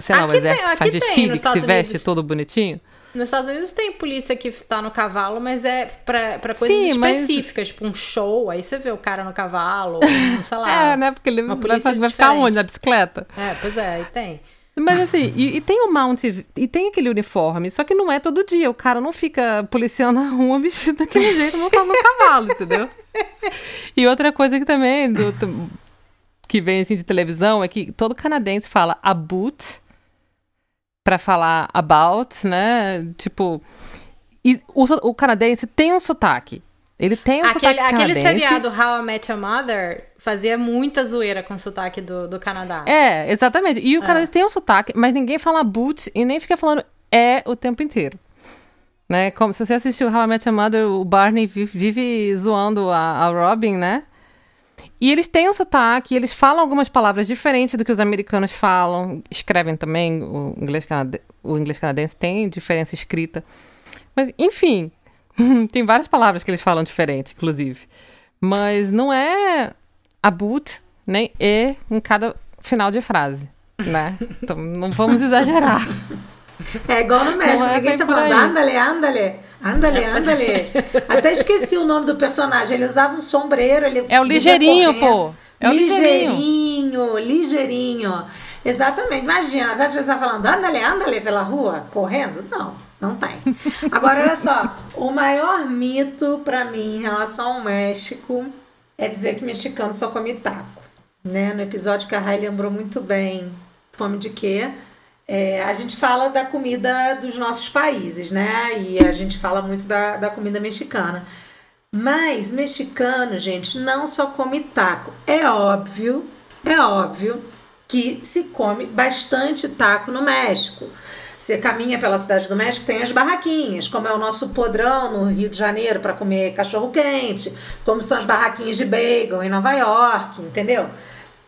sei lá, aqui o exército tem, faz desfile, que se veste Unidos. todo bonitinho. Nos Estados Unidos tem polícia que tá no cavalo, mas é pra, pra coisas Sim, específicas, mas... tipo um show, aí você vê o cara no cavalo, sei (laughs) lá. é, né? Porque ele vai, vai ficar onde? Na bicicleta? É, pois é, aí tem. Mas assim, e, e, tem o mount, e tem aquele uniforme, só que não é todo dia. O cara não fica policiando a rua (laughs) vestido daquele jeito, montado no cavalo, entendeu? (laughs) E outra coisa que também, do, que vem assim de televisão, é que todo canadense fala a boot para falar about, né? Tipo, e o, o canadense tem um sotaque. Ele tem um aquele, sotaque Aquele canadense. seriado How I Met Your Mother fazia muita zoeira com o sotaque do, do Canadá. É, exatamente. E o é. canadense tem um sotaque, mas ninguém fala boot e nem fica falando é o tempo inteiro. Né? Como se você assistiu How I Met Your Mother, o Barney vive, vive zoando a, a Robin, né? E eles têm um sotaque, eles falam algumas palavras diferentes do que os americanos falam, escrevem também, o inglês, o inglês canadense tem diferença escrita. Mas, enfim, (laughs) tem várias palavras que eles falam diferente, inclusive. Mas não é a boot nem e em cada final de frase, né? (laughs) Então não vamos exagerar. É igual no México, é ninguém está falando andale, andale, andale, andale. Até esqueci o nome do personagem, ele usava um sombreiro. Ele é o ligeirinho, pô. É o ligeirinho, ligeirinho. ligeirinho. Exatamente. Imagina, você está falando andale, andale pela rua, correndo? Não, não tem. Agora, olha só, o maior mito para mim em relação ao México é dizer que mexicano só come taco. Né? No episódio que a Rai lembrou muito bem, fome de quê? É, a gente fala da comida dos nossos países, né? E a gente fala muito da, da comida mexicana. Mas mexicano, gente, não só come taco. É óbvio, é óbvio que se come bastante taco no México. Você caminha pela cidade do México, tem as barraquinhas, como é o nosso podrão no Rio de Janeiro para comer cachorro quente, como são as barraquinhas de bagel em Nova York, entendeu?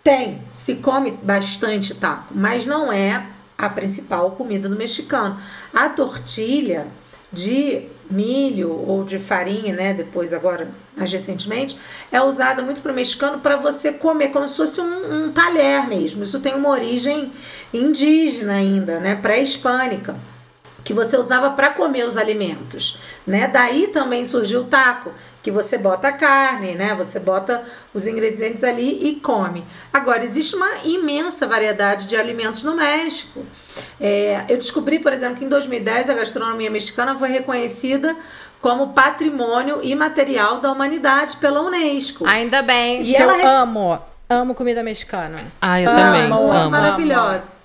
Tem, se come bastante taco, mas não é a principal comida do mexicano. A tortilha de milho ou de farinha, né? Depois, agora, mais recentemente, é usada muito para o mexicano para você comer, como se fosse um, um talher mesmo. Isso tem uma origem indígena ainda, né? Pré-hispânica que você usava para comer os alimentos, né? Daí também surgiu o taco, que você bota a carne, né? Você bota os ingredientes ali e come. Agora existe uma imensa variedade de alimentos no México. É, eu descobri, por exemplo, que em 2010 a gastronomia mexicana foi reconhecida como patrimônio imaterial da humanidade pela Unesco. Ainda bem. E ela eu amo, amo comida mexicana. Ah, eu amo, também. Muito amo. maravilhosa.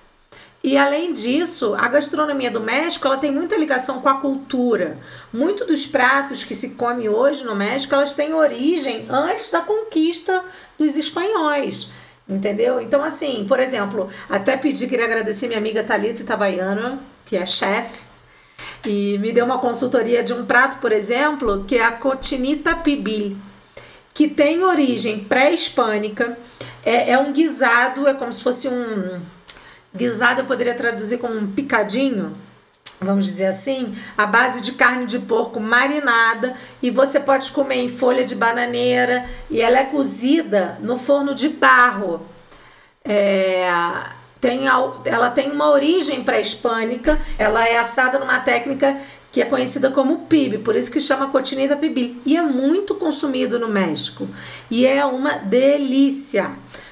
E além disso, a gastronomia do México ela tem muita ligação com a cultura. Muito dos pratos que se come hoje no México, elas têm origem antes da conquista dos espanhóis. Entendeu? Então, assim, por exemplo, até pedi, queria agradecer minha amiga Thalita Itabaiana, que é chefe, e me deu uma consultoria de um prato, por exemplo, que é a cotinita pibil, que tem origem pré-hispânica, é, é um guisado, é como se fosse um Guisado eu poderia traduzir como um picadinho, vamos dizer assim, a base de carne de porco marinada e você pode comer em folha de bananeira e ela é cozida no forno de barro. É, tem, ela tem uma origem pré-hispânica, ela é assada numa técnica que é conhecida como PIB, por isso que chama cotineta pibil, e é muito consumido no México, e é uma delícia.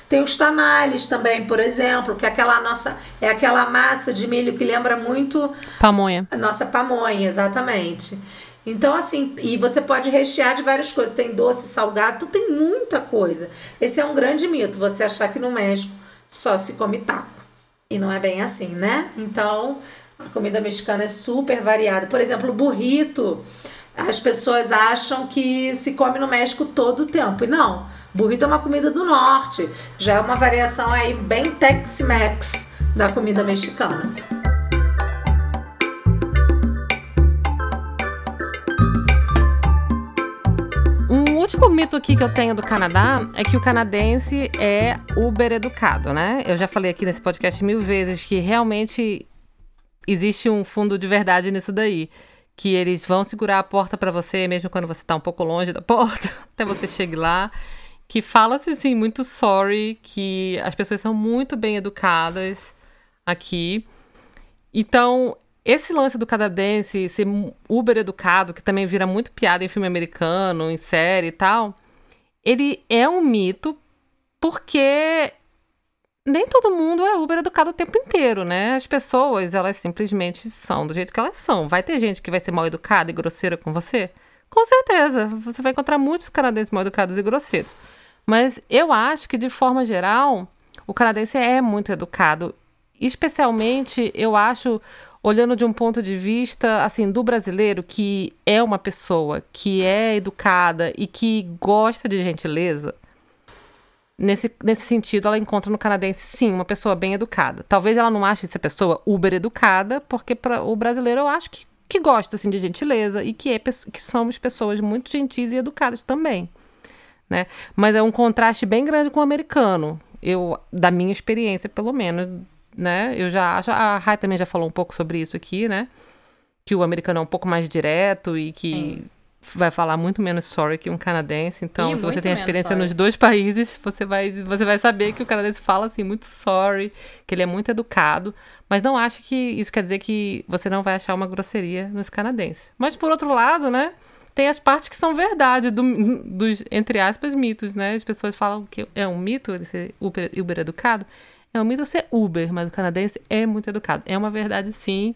Tem os tamales também, por exemplo, que é aquela nossa é aquela massa de milho que lembra muito pamonha. A nossa pamonha, exatamente. Então, assim, e você pode rechear de várias coisas. Tem doce, salgado, tem muita coisa. Esse é um grande mito, você achar que no México só se come taco. E não é bem assim, né? Então, A comida mexicana é super variada. Por exemplo, o burrito, as pessoas acham que se come no México todo o tempo. E não. Burrito é uma comida do norte. Já é uma variação aí bem Tex-Mex da comida mexicana. último mito aqui que eu tenho do Canadá é que o canadense é Uber educado, né? Eu já falei aqui nesse podcast mil vezes que realmente existe um fundo de verdade nisso daí. Que eles vão segurar a porta para você, mesmo quando você tá um pouco longe da (laughs) porta, até você chegue lá. Que fala-se, assim, muito sorry, que as pessoas são muito bem educadas aqui. Então, esse lance do canadense ser uber educado, que também vira muito piada em filme americano, em série e tal, ele é um mito porque nem todo mundo é uber educado o tempo inteiro, né? As pessoas, elas simplesmente são do jeito que elas são. Vai ter gente que vai ser mal educada e grosseira com você? Com certeza. Você vai encontrar muitos canadenses mal educados e grosseiros. Mas eu acho que, de forma geral, o canadense é muito educado. Especialmente, eu acho olhando de um ponto de vista assim do brasileiro que é uma pessoa que é educada e que gosta de gentileza. Nesse, nesse sentido, ela encontra no canadense, sim, uma pessoa bem educada. Talvez ela não ache essa pessoa uber educada, porque para o brasileiro eu acho que, que gosta assim, de gentileza e que, é, que somos pessoas muito gentis e educadas também. Né? Mas é um contraste bem grande com o americano. Eu, da minha experiência, pelo menos, né? Eu já acho. A Rai também já falou um pouco sobre isso aqui, né? Que o americano é um pouco mais direto e que Sim. vai falar muito menos sorry que um canadense. Então, e se você tem experiência nos dois países, você vai, você vai saber que o canadense fala assim muito sorry, que ele é muito educado. Mas não acho que isso quer dizer que você não vai achar uma grosseria nos canadenses. Mas por outro lado, né? Tem as partes que são verdade do, dos, entre aspas, mitos, né? As pessoas falam que é um mito ele ser uber, uber educado. É um mito ser Uber, mas o canadense é muito educado. É uma verdade, sim,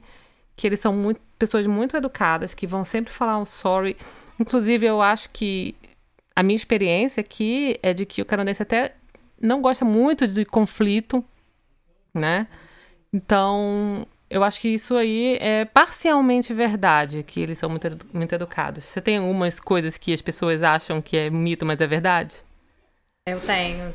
que eles são muito, pessoas muito educadas, que vão sempre falar um sorry. Inclusive, eu acho que a minha experiência aqui é de que o canadense até não gosta muito de conflito, né? Então, eu acho que isso aí é parcialmente verdade, que eles são muito, muito educados. Você tem algumas coisas que as pessoas acham que é mito, mas é verdade? Eu tenho.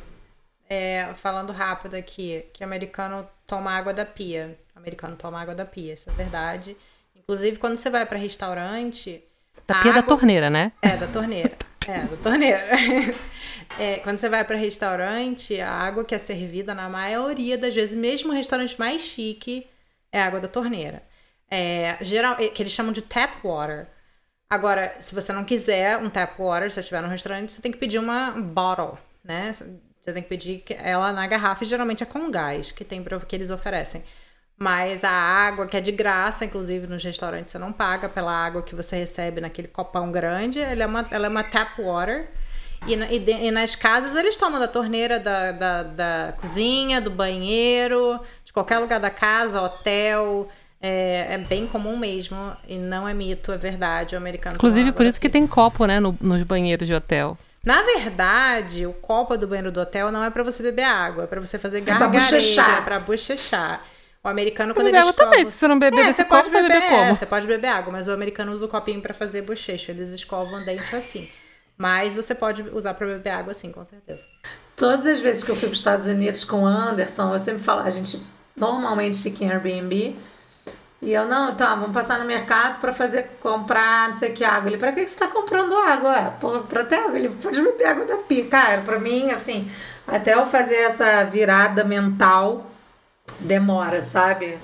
É, falando rápido aqui, que americano toma água da pia. Americano toma água da pia, isso é verdade. Inclusive, quando você vai para restaurante. Da pia água... da torneira, né? É, da torneira. é, da torneira. (laughs) É, quando você vai para restaurante, a água que é servida, na maioria das vezes, mesmo o restaurante mais chique, é água da torneira. É, geral, é, que eles chamam de tap water. Agora, se você não quiser um tap water, se você estiver no restaurante, você tem que pedir uma bottle, né? Você tem que pedir ela na garrafa e geralmente é com gás que tem que eles oferecem. Mas a água, que é de graça, inclusive nos restaurantes você não paga pela água que você recebe naquele copão grande, ela é uma, ela é uma tap water. E, e, de, e nas casas eles tomam da torneira da, da, da, cozinha, do banheiro, qualquer lugar da casa, hotel. É, é, bem comum mesmo. E não é mito, é verdade. O americano. Inclusive, por isso que tem copo, né, no, nos banheiros de hotel. Na verdade, o copo do banheiro do hotel não é para você beber água, é para você fazer gargarejo, é para bochechar. O americano, quando ele escova... também, se você não beber é, desse copo, você beber, beber como? É, você pode beber água, mas o americano usa o copinho para fazer bochecho. Eles escovam dente assim. Mas você pode usar para beber água sim, com certeza. Todas as vezes que eu fui para os Estados Unidos com o Anderson, eu sempre falo, a gente normalmente fica em Airbnb e eu, não, tá, vamos passar no mercado para fazer, comprar, não sei que, água. Ele, pra que você tá comprando água? Pô, pra ter água, ele pode beber água da pia. Cara, pra mim, assim, até eu fazer essa virada mental, demora, sabe?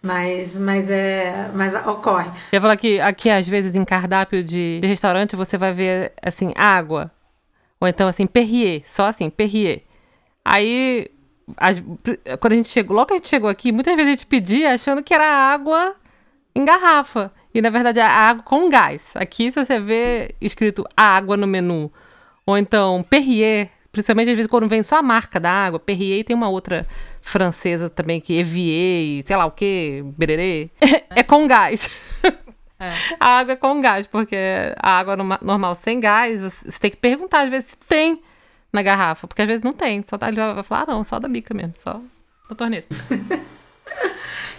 Mas, mas é. Mas ocorre. Eu ia falar que aqui, às vezes, em cardápio de, de restaurante, você vai ver assim, água. Ou então assim, Perrier, só assim, Perrier. Aí as, quando a gente chegou, logo que a gente chegou aqui, muitas vezes a gente pedia achando que era água em garrafa. E na verdade é água com gás. Aqui, se você vê escrito água no menu, ou então Perrier, principalmente às vezes quando vem só a marca da água, Perrier tem uma outra francesa também que Evier, sei lá o que, bererê, é com gás. (laughs) É. A água é com gás, porque a água normal sem gás, você tem que perguntar às vezes se tem na garrafa, porque às vezes não tem. Só tá, ele vai falar, ah, não, só da bica mesmo, só da torneira. (laughs)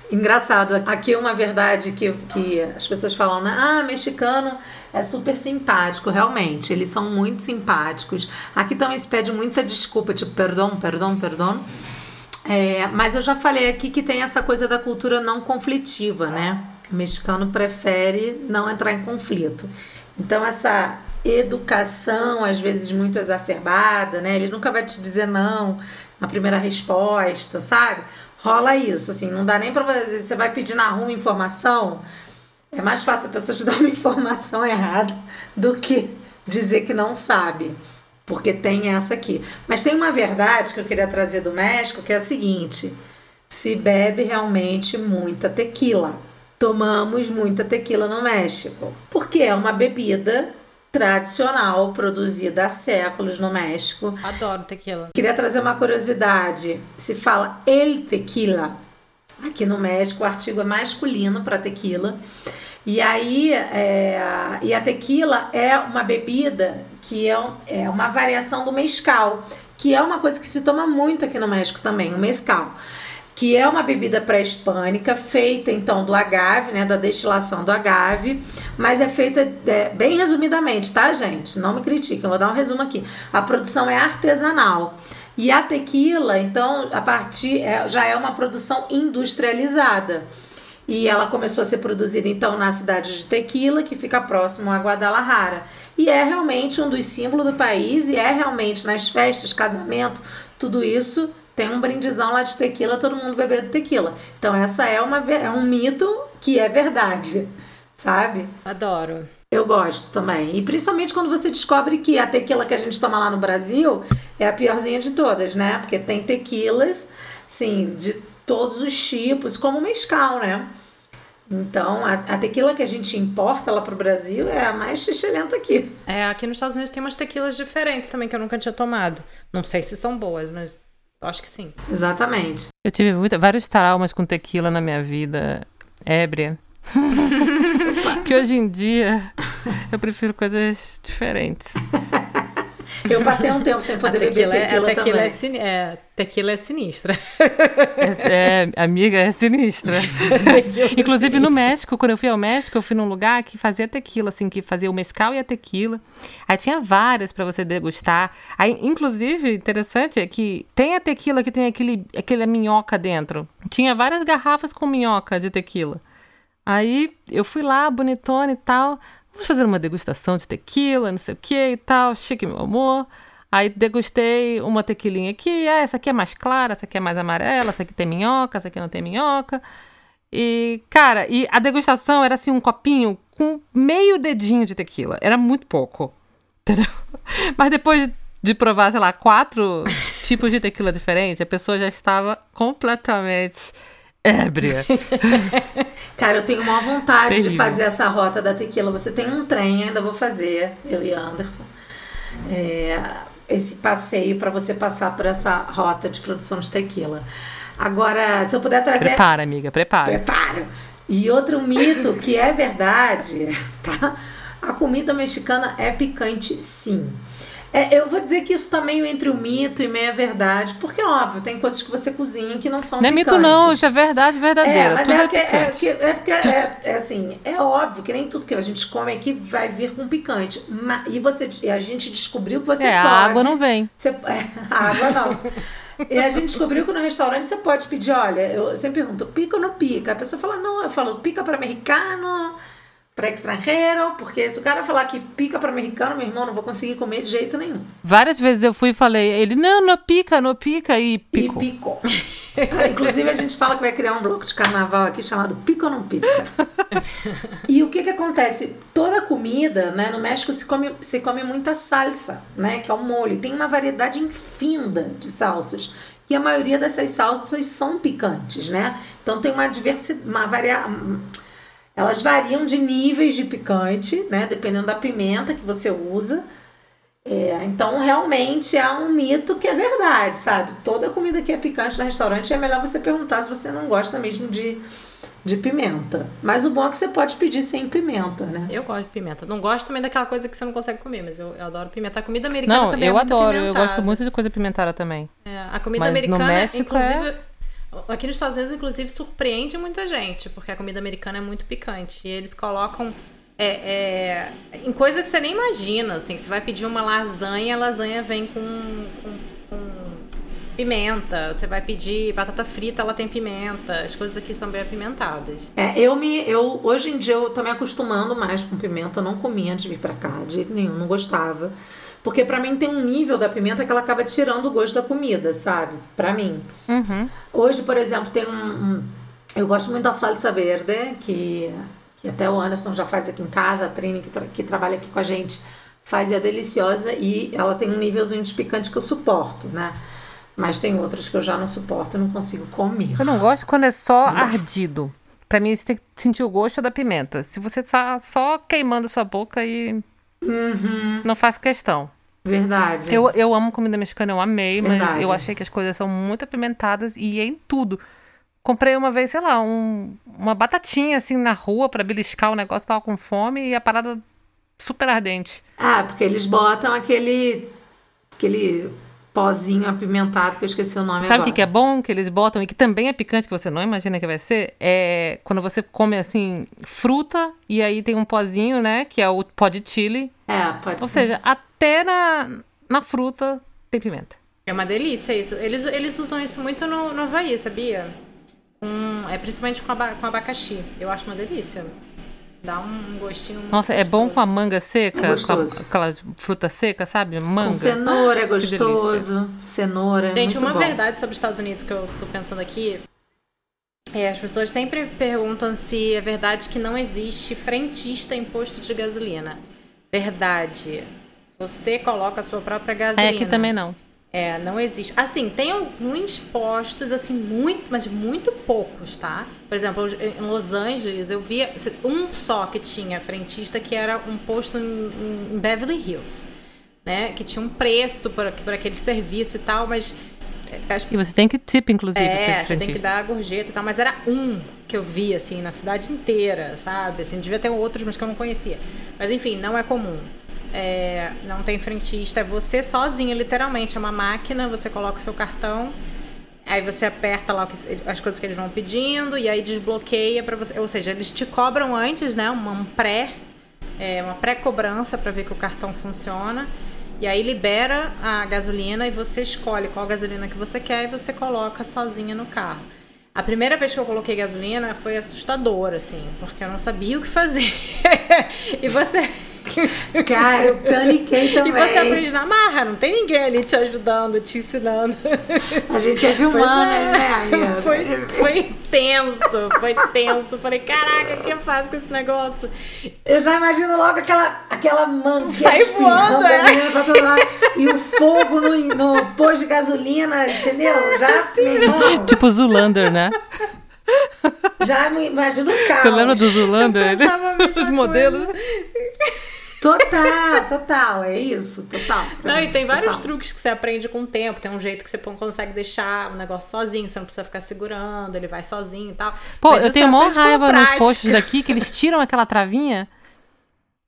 Engraçado, aqui é uma verdade que, que as pessoas falam, né? Ah, mexicano é super simpático, realmente, eles são muito simpáticos. Aqui também se pede muita desculpa, tipo, perdão, perdão, perdão. É, mas eu já falei aqui que tem essa coisa da cultura não conflitiva, né? O mexicano prefere não entrar em conflito. Então, essa educação, às vezes muito exacerbada, né? Ele nunca vai te dizer não na primeira resposta, sabe? Rola isso, assim, não dá nem pra você. Você vai pedir na rua informação, é mais fácil a pessoa te (laughs) dar uma informação errada do que dizer que não sabe. Porque tem essa aqui. Mas tem uma verdade que eu queria trazer do México, que é a seguinte: se bebe realmente muita tequila. Tomamos muita tequila no México. Porque é uma bebida tradicional produzida há séculos no México. Adoro tequila. Queria trazer uma curiosidade. Se fala el tequila. Aqui no México o artigo é masculino para tequila. E aí, é, e a tequila é uma bebida que é, é uma variação do mescal, que é uma coisa que se toma muito aqui no México também, o mescal que é uma bebida pré-hispânica, feita então do agave, né, da destilação do agave, mas é feita é, bem resumidamente, tá, gente? Não me critiquem, vou dar um resumo aqui. A produção é artesanal. E a tequila, então, a partir é, já é uma produção industrializada. E ela começou a ser produzida então na cidade de Tequila, que fica próximo a Guadalajara. E é realmente um dos símbolos do país e é realmente nas festas, casamento, tudo isso tem um brindizão lá de tequila, todo mundo bebendo tequila. Então essa é uma é um mito que é verdade, sabe? Adoro. Eu gosto também. E principalmente quando você descobre que a tequila que a gente toma lá no Brasil é a piorzinha de todas, né? Porque tem tequilas, sim, de todos os tipos, como o mescal, né? Então, a, a, tequila que a gente importa lá pro Brasil é a mais xixelenta aqui. É, aqui nos Estados Unidos tem umas tequilas diferentes também que eu nunca tinha tomado. Não sei se são boas, mas Acho que sim. Exatamente. Eu tive muita, vários traumas com tequila na minha vida ébria. (laughs) que hoje em dia eu prefiro coisas diferentes. (laughs) (laughs) Eu passei um tempo sem poder tequila beber tequila, é, tequila também. É, sin, é, tequila é sinistra. (laughs) É, é, amiga, é sinistra. (laughs) Inclusive no México, quando eu fui ao México, eu fui num lugar que fazia tequila, assim, que fazia o mescal e a tequila. Aí tinha várias para você degustar. Aí, inclusive, interessante é que tem a tequila que tem aquele, aquele minhoca dentro. Tinha várias garrafas com minhoca de tequila. Aí eu fui lá, bonitona e tal. Vamos fazer uma degustação de tequila, não sei o que e tal. Chique, meu amor. Aí degustei uma tequilinha aqui. Ah, essa aqui é mais clara, essa aqui é mais amarela, essa aqui tem minhoca, essa aqui não tem minhoca. E, cara, e a degustação era assim um copinho com meio dedinho de tequila. Era muito pouco. (laughs) Entendeu? Mas depois de provar, sei lá, quatro tipos de tequila diferentes, a pessoa já estava completamente ébria. (laughs) Cara, eu tenho uma vontade Terrível. de fazer essa rota da tequila. Você tem um trem, ainda vou fazer, eu e Anderson. É, esse passeio para você passar por essa rota de produção de tequila. Agora, se eu puder trazer. Prepara, amiga, prepara. Prepara. E outro mito que é verdade, (laughs) tá? A comida mexicana é picante, sim. É, eu vou dizer que isso tá meio entre o mito e meia verdade, porque, óbvio, tem coisas que você cozinha que não são não picantes. Não é mito não, isso é verdade verdadeira. É, mas é, é, que, é, que, é, porque é, é, assim, é óbvio que nem tudo que a gente come aqui vai vir com picante. E você, a gente descobriu que você é, pode... a água não vem. Você, (laughs) a água não. E a gente descobriu que no restaurante você pode pedir, olha, eu sempre pergunto, pica ou não pica? A pessoa fala, não, eu falo, pica para americano para estrangeiro, porque se o cara falar que pica para americano, meu irmão, não vou conseguir comer de jeito nenhum. Várias vezes eu fui e falei, ele, não, não pica, não pica, e picou. E picou. (laughs) Inclusive, a gente fala que vai criar um bloco de carnaval aqui chamado Pica ou não pica. (laughs) e o que que acontece? Toda comida, né, no México se come, se come muita salsa, né, que é o molho. Tem uma variedade infinda de salsas. E a maioria dessas salsas são picantes, né? Então tem uma diversidade, uma variação elas variam de níveis de picante, né? Dependendo da pimenta que você usa. É, então, realmente é um mito que é verdade, sabe? Toda comida que é picante no restaurante é melhor você perguntar se você não gosta mesmo de, de pimenta. Mas o bom é que você pode pedir sem pimenta, né? Eu gosto de pimenta. Não gosto também daquela coisa que você não consegue comer, mas eu, eu adoro pimenta. A comida americana não, também eu é adoro. Eu gosto muito de coisa pimentada também. É, a comida mas americana, no México inclusive. É... Aqui nos Estados Unidos, inclusive, surpreende muita gente, porque a comida americana é muito picante. E eles colocam é, é, em coisa que você nem imagina, assim. Você vai pedir uma lasanha, a lasanha vem com, com, com pimenta. Você vai pedir batata frita, ela tem pimenta. As coisas aqui são bem apimentadas. É, eu me. Eu, hoje em dia eu tô me acostumando mais com pimenta. Eu não comia antes de vir pra cá, de jeito nenhum, não gostava. Porque para mim tem um nível da pimenta que ela acaba tirando o gosto da comida, sabe? Para mim. Uhum. Hoje, por exemplo, tem um, um, Eu gosto muito da salsa verde, que, que até o Anderson já faz aqui em casa, a Trini, que, tra que trabalha aqui com a gente, faz e é deliciosa. E ela tem um nívelzinho de picante que eu suporto, né? Mas tem outros que eu já não suporto e não consigo comer. Eu não gosto quando é só ardido. Pra mim, você tem que sentir o gosto da pimenta. Se você tá só queimando sua boca e. Uhum. Não faço questão. Verdade. Eu, eu amo comida mexicana, eu amei, Verdade. mas eu achei que as coisas são muito apimentadas e é em tudo. Comprei uma vez, sei lá, um, uma batatinha assim na rua para beliscar o negócio, tava com fome e a parada super ardente. Ah, porque eles botam aquele aquele pozinho apimentado que eu esqueci o nome Sabe o que, que é bom que eles botam e que também é picante que você não imagina que vai ser? É quando você come assim fruta e aí tem um pozinho, né, que é o pó de chili. É, pode Ou ser. seja, até na, na fruta tem pimenta. É uma delícia isso. Eles, eles usam isso muito no, no Havaí, sabia? Um, é principalmente com, aba, com abacaxi. Eu acho uma delícia. Dá um gostinho Nossa, é bom com a manga seca? É. Com a, aquela fruta seca, sabe? Manga. Com cenoura é gostoso. Cenoura é Gente, muito uma bom. verdade sobre os Estados Unidos que eu tô pensando aqui. É, as pessoas sempre perguntam se é verdade que não existe frentista em posto de gasolina. Verdade. Você coloca a sua própria gasolina. É, aqui também não. É, não existe. Assim, tem alguns postos, assim, muito, mas muito poucos, tá? Por exemplo, em Los Angeles, eu via um só que tinha frentista, que era um posto em, em Beverly Hills, né? Que tinha um preço para aquele serviço e tal, mas... É, e você tem que tip, inclusive, É, você tem que dar a gorjeta e tal, mas era um que eu vi, assim, na cidade inteira, sabe? Assim, devia ter outros, mas que eu não conhecia. Mas, enfim, não é comum. É, não tem frentista, é você sozinho, literalmente. É uma máquina, você coloca o seu cartão, aí você aperta lá as coisas que eles vão pedindo e aí desbloqueia para você. Ou seja, eles te cobram antes, né? Uma pré, é, uma pré-cobrança para ver que o cartão funciona. E aí libera a gasolina e você escolhe qual gasolina que você quer e você coloca sozinha no carro. A primeira vez que eu coloquei gasolina foi assustador, assim, porque eu não sabia o que fazer. (laughs) e você (laughs) Cara, eu paniquei também. E você aprende na marra, não tem ninguém ali te ajudando, te ensinando. A gente é de humanas, é. né, amiga? (laughs) Foi, foi tenso, foi tenso. Falei, caraca, o que eu faço com esse negócio? Eu já imagino logo aquela, aquela manga Sai voando, é. e o fogo no, no posto de gasolina, entendeu? Já, assim, Tipo Zulander, né? Já imagino o carro. Você lembra do Zulander? Os modelos. Total, total, é isso, total. Não, e tem total. vários truques que você aprende com o tempo. Tem um jeito que você consegue deixar o negócio sozinho, você não precisa ficar segurando, ele vai sozinho e tal. Pô, Mas eu tenho maior raiva nos posts (laughs) daqui que eles tiram aquela travinha.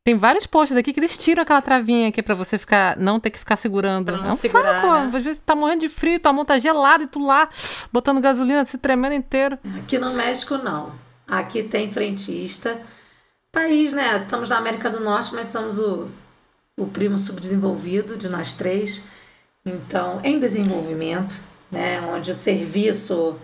Tem vários posts aqui que eles tiram aquela travinha aqui pra você ficar, não ter que ficar segurando. Não é um segurar, saco. Né? Às vezes tá morrendo de frio, tua mão tá gelada e tu lá botando gasolina, se tremendo inteiro. Aqui no México, não. Aqui tem frentista país, né? Estamos na América do Norte, mas somos o, o primo subdesenvolvido de nós três. Então, em desenvolvimento, né? Onde o serviço,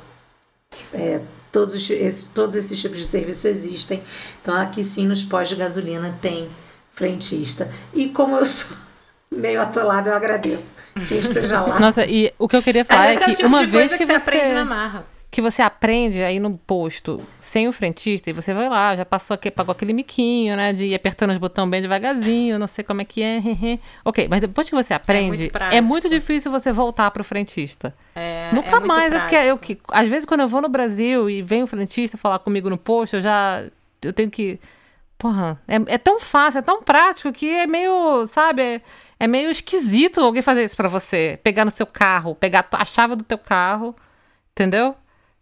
é, todos, os, esses, todos esses tipos de serviço existem. Então, aqui sim, nos pós de gasolina tem frentista. E como eu sou (laughs) meio atolado, eu agradeço que esteja lá. Nossa, e o que eu queria falar é, é que tipo uma vez que, que você você aprende na marra que você aprende aí no posto sem o frentista e você vai lá, já passou aqui, pagou aquele miquinho, né? De ir apertando os botões bem devagarzinho, não sei como é que é. (laughs) ok, mas depois que você aprende, é muito, é muito difícil você voltar pro frentista. É, Nunca é mais, é porque eu que. Às vezes, quando eu vou no Brasil e vem o frentista falar comigo no posto, eu já. Eu tenho que. Porra, é, é tão fácil, é tão prático que é meio, sabe? É, é meio esquisito alguém fazer isso para você. Pegar no seu carro, pegar a chave do teu carro, entendeu?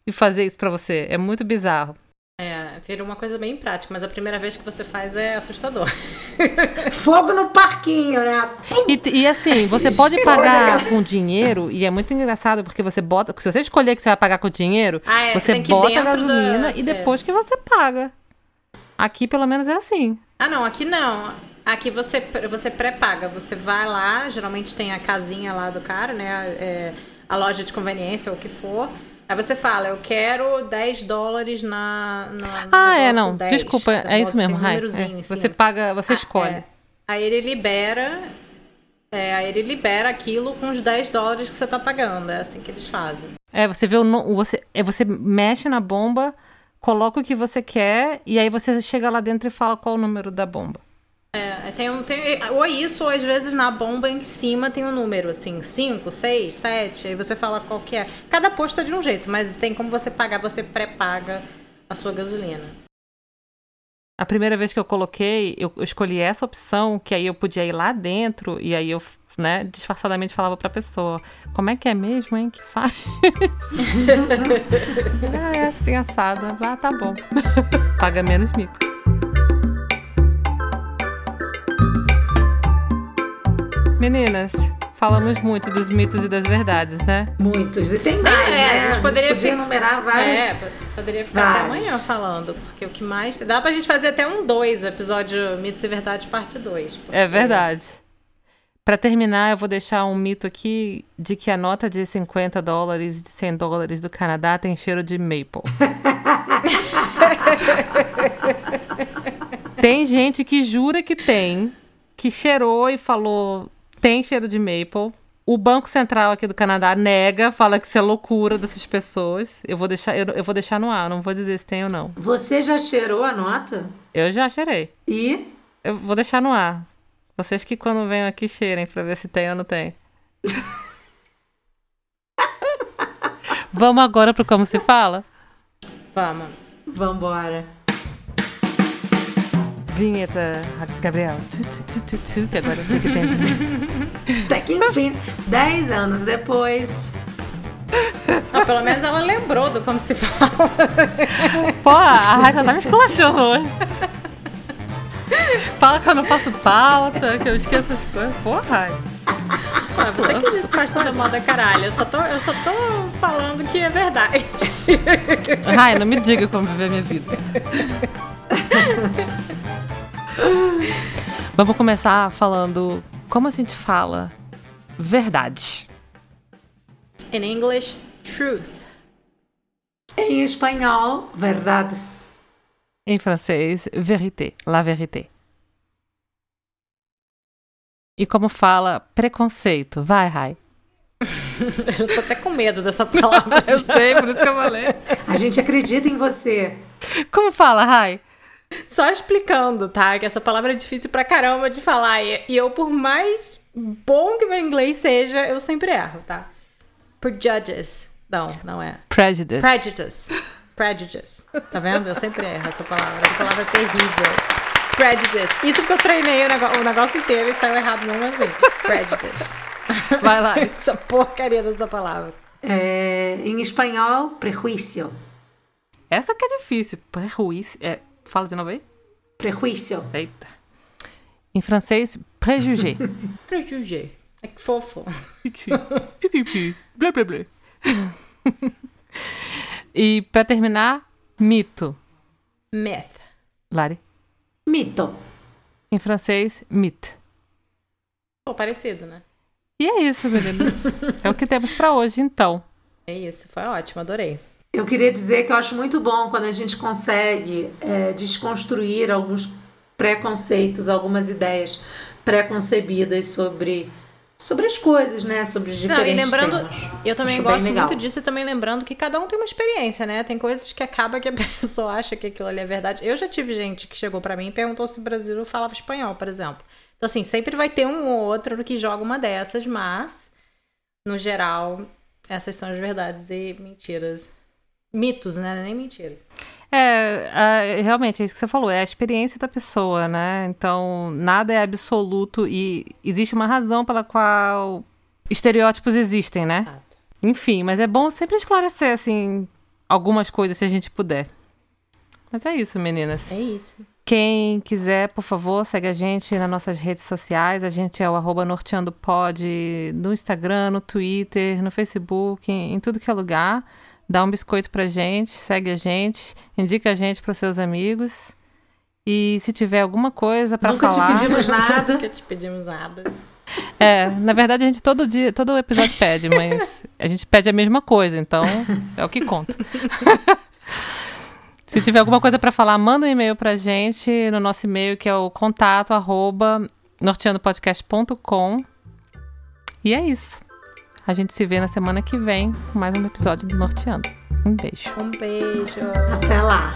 E fazer isso para você. É muito bizarro. É, É, vira uma coisa bem prática, mas a primeira vez que você faz é assustador. (laughs) Fogo no parquinho, né? E, e assim, você (laughs) pode pagar com dinheiro, e é muito engraçado porque você bota. Se você escolher que você vai pagar com dinheiro, Ah, é, você que bota a gasolina da- e depois que você paga. Aqui, pelo menos, é assim. Ah, não, aqui não. Aqui você, você pré-paga. Você vai lá, geralmente tem a casinha lá do cara, né? É, a loja de conveniência ou o que for. Aí você fala, eu quero 10 dólares na. na Ah, é, não. 10. Desculpa, é isso mesmo, um Rai. númerozinho É. Você paga, você Ah, escolhe. é. Aí ele libera. É, aí ele libera aquilo com os 10 dólares que você tá pagando. É assim que eles fazem. É, você vê o no- você, é, você mexe na bomba, coloca o que você quer e aí você chega lá dentro e fala qual o número da bomba. É, tem tem, ou isso, ou às vezes na bomba em cima tem um número, assim, 5, 6, 7, aí você fala qual que é. Cada posto é de um jeito, mas tem como você pagar, você pré-paga a sua gasolina. A primeira vez que eu coloquei, eu, eu escolhi essa opção, que aí eu podia ir lá dentro e aí eu, né, disfarçadamente falava pra pessoa, como é que é mesmo, hein, que faz? ah, (laughs) é assim, assado. Ah, tá bom. (laughs) Paga menos mico. Meninas, falamos muito dos mitos e das verdades, né? Muitos. E tem mais, É, né? a gente poderia podia fi- enumerar vários. É, po- poderia ficar até Vários. amanhã falando, porque o que mais. Dá pra gente fazer até um 2, episódio Mitos e Verdades, parte 2. É verdade. Pra terminar, eu vou deixar um mito aqui de que a nota de 50 dólares e de 100 dólares do Canadá tem cheiro de maple. (laughs) tem gente que jura que tem, que cheirou e falou tem cheiro de maple. O Banco Central aqui do Canadá nega, fala que isso é loucura dessas pessoas. Eu vou deixar, eu, eu vou deixar no ar, não vou dizer se tem ou não. Você já cheirou a nota? Eu já cheirei. E Eu vou deixar no ar. Vocês que quando venham aqui cheirem pra ver se tem ou não tem. (laughs) Vamos agora pro como se fala? Vamos. vambora. Vinheta, Gabriel. Tu, tu, tu, tu, tu, que agora eu sei que tem. (laughs) Até que enfim, 10 anos depois. Pelo menos ela lembrou do como se fala. Pô, a Raíssa tá me esculachando hoje. Fala que eu não faço pauta, que eu esqueço as coisas. Porra. Ah, você que disse que faz toda moda caralho. Eu só, tô, eu só tô falando que é verdade. Ai, não me diga como viver a minha vida. (laughs) (laughs) Vamos começar falando como a gente fala verdade. In English, truth. Em espanhol, verdade. Em francês, vérité, la vérité. E como fala preconceito? Vai, Rai. (laughs) Eu tô até com medo dessa palavra. (laughs) Eu sei, por isso que eu falei. A gente acredita em você. Como fala, Rai? (laughs) Só explicando, tá? Que essa palavra é difícil pra caramba de falar. E e eu, por mais bom que meu inglês seja, eu sempre erro, tá? Prejudice. Não, não é. Prejudice. Prejudice. Prejudice. Tá vendo? Eu sempre erro essa palavra. Essa palavra é terrível. Prejudice. Isso porque eu treinei o negócio, o negócio inteiro e saiu errado mesmo assim. Prejudice. (laughs) Vai lá. (laughs) Essa porcaria dessa palavra. É, em espanhol, prejuízo. Essa que é difícil. Prejuízo. É, fala de novo aí. Prejuízo. Eita. Em francês, préjugé. (laughs) Prejugé. É que fofo. Pi, pi, pi. Blá, blá, blá. e pra terminar, mito. Myth. Lari. Mito. Em francês, mythe. Pô, parecido, né? E é isso, meninas. (laughs) é o que temos pra hoje, então. É isso. Foi ótimo. Adorei. Eu queria dizer que eu acho muito bom quando a gente consegue é, desconstruir alguns preconceitos, algumas ideias preconcebidas sobre, sobre as coisas, né? Sobre os Não, diferentes e lembrando, temas. eu também Acho gosto muito disso e também lembrando que cada um tem uma experiência, né? Tem coisas que acaba que a (laughs) pessoa acha que aquilo ali é verdade. Eu já tive gente que chegou pra mim e perguntou se o Brasil falava espanhol, por exemplo. Então, assim, sempre vai ter um ou outro que joga uma dessas, mas, no geral, essas são as verdades e mentiras. Mitos, né? Nem mentiras. É, é, realmente, é isso que você falou, é a experiência da pessoa, né? Então, nada é absoluto e existe uma razão pela qual estereótipos existem, né? Exato. Enfim, mas é bom sempre esclarecer, assim, algumas coisas se a gente puder. Mas é isso, meninas. É isso. Quem quiser, por favor, segue a gente nas nossas redes sociais. A gente é o arroba norteandopod no Instagram, no Twitter, no Facebook, em, em tudo que é lugar. Dá um biscoito pra gente, segue a gente, indica a gente para seus amigos. E se tiver alguma coisa para falar... Nunca te pedimos (laughs) nada. Nunca te pedimos nada. É, na verdade a gente todo dia, todo episódio pede, mas a gente pede a mesma coisa, então é o que conta. (laughs) Se tiver alguma coisa para falar, manda um e-mail pra gente no nosso e-mail que é o contato arroba norteandopodcast.com. E é isso. A gente se vê na semana que vem com mais um episódio do Norteando. Um beijo. Um beijo. Até lá.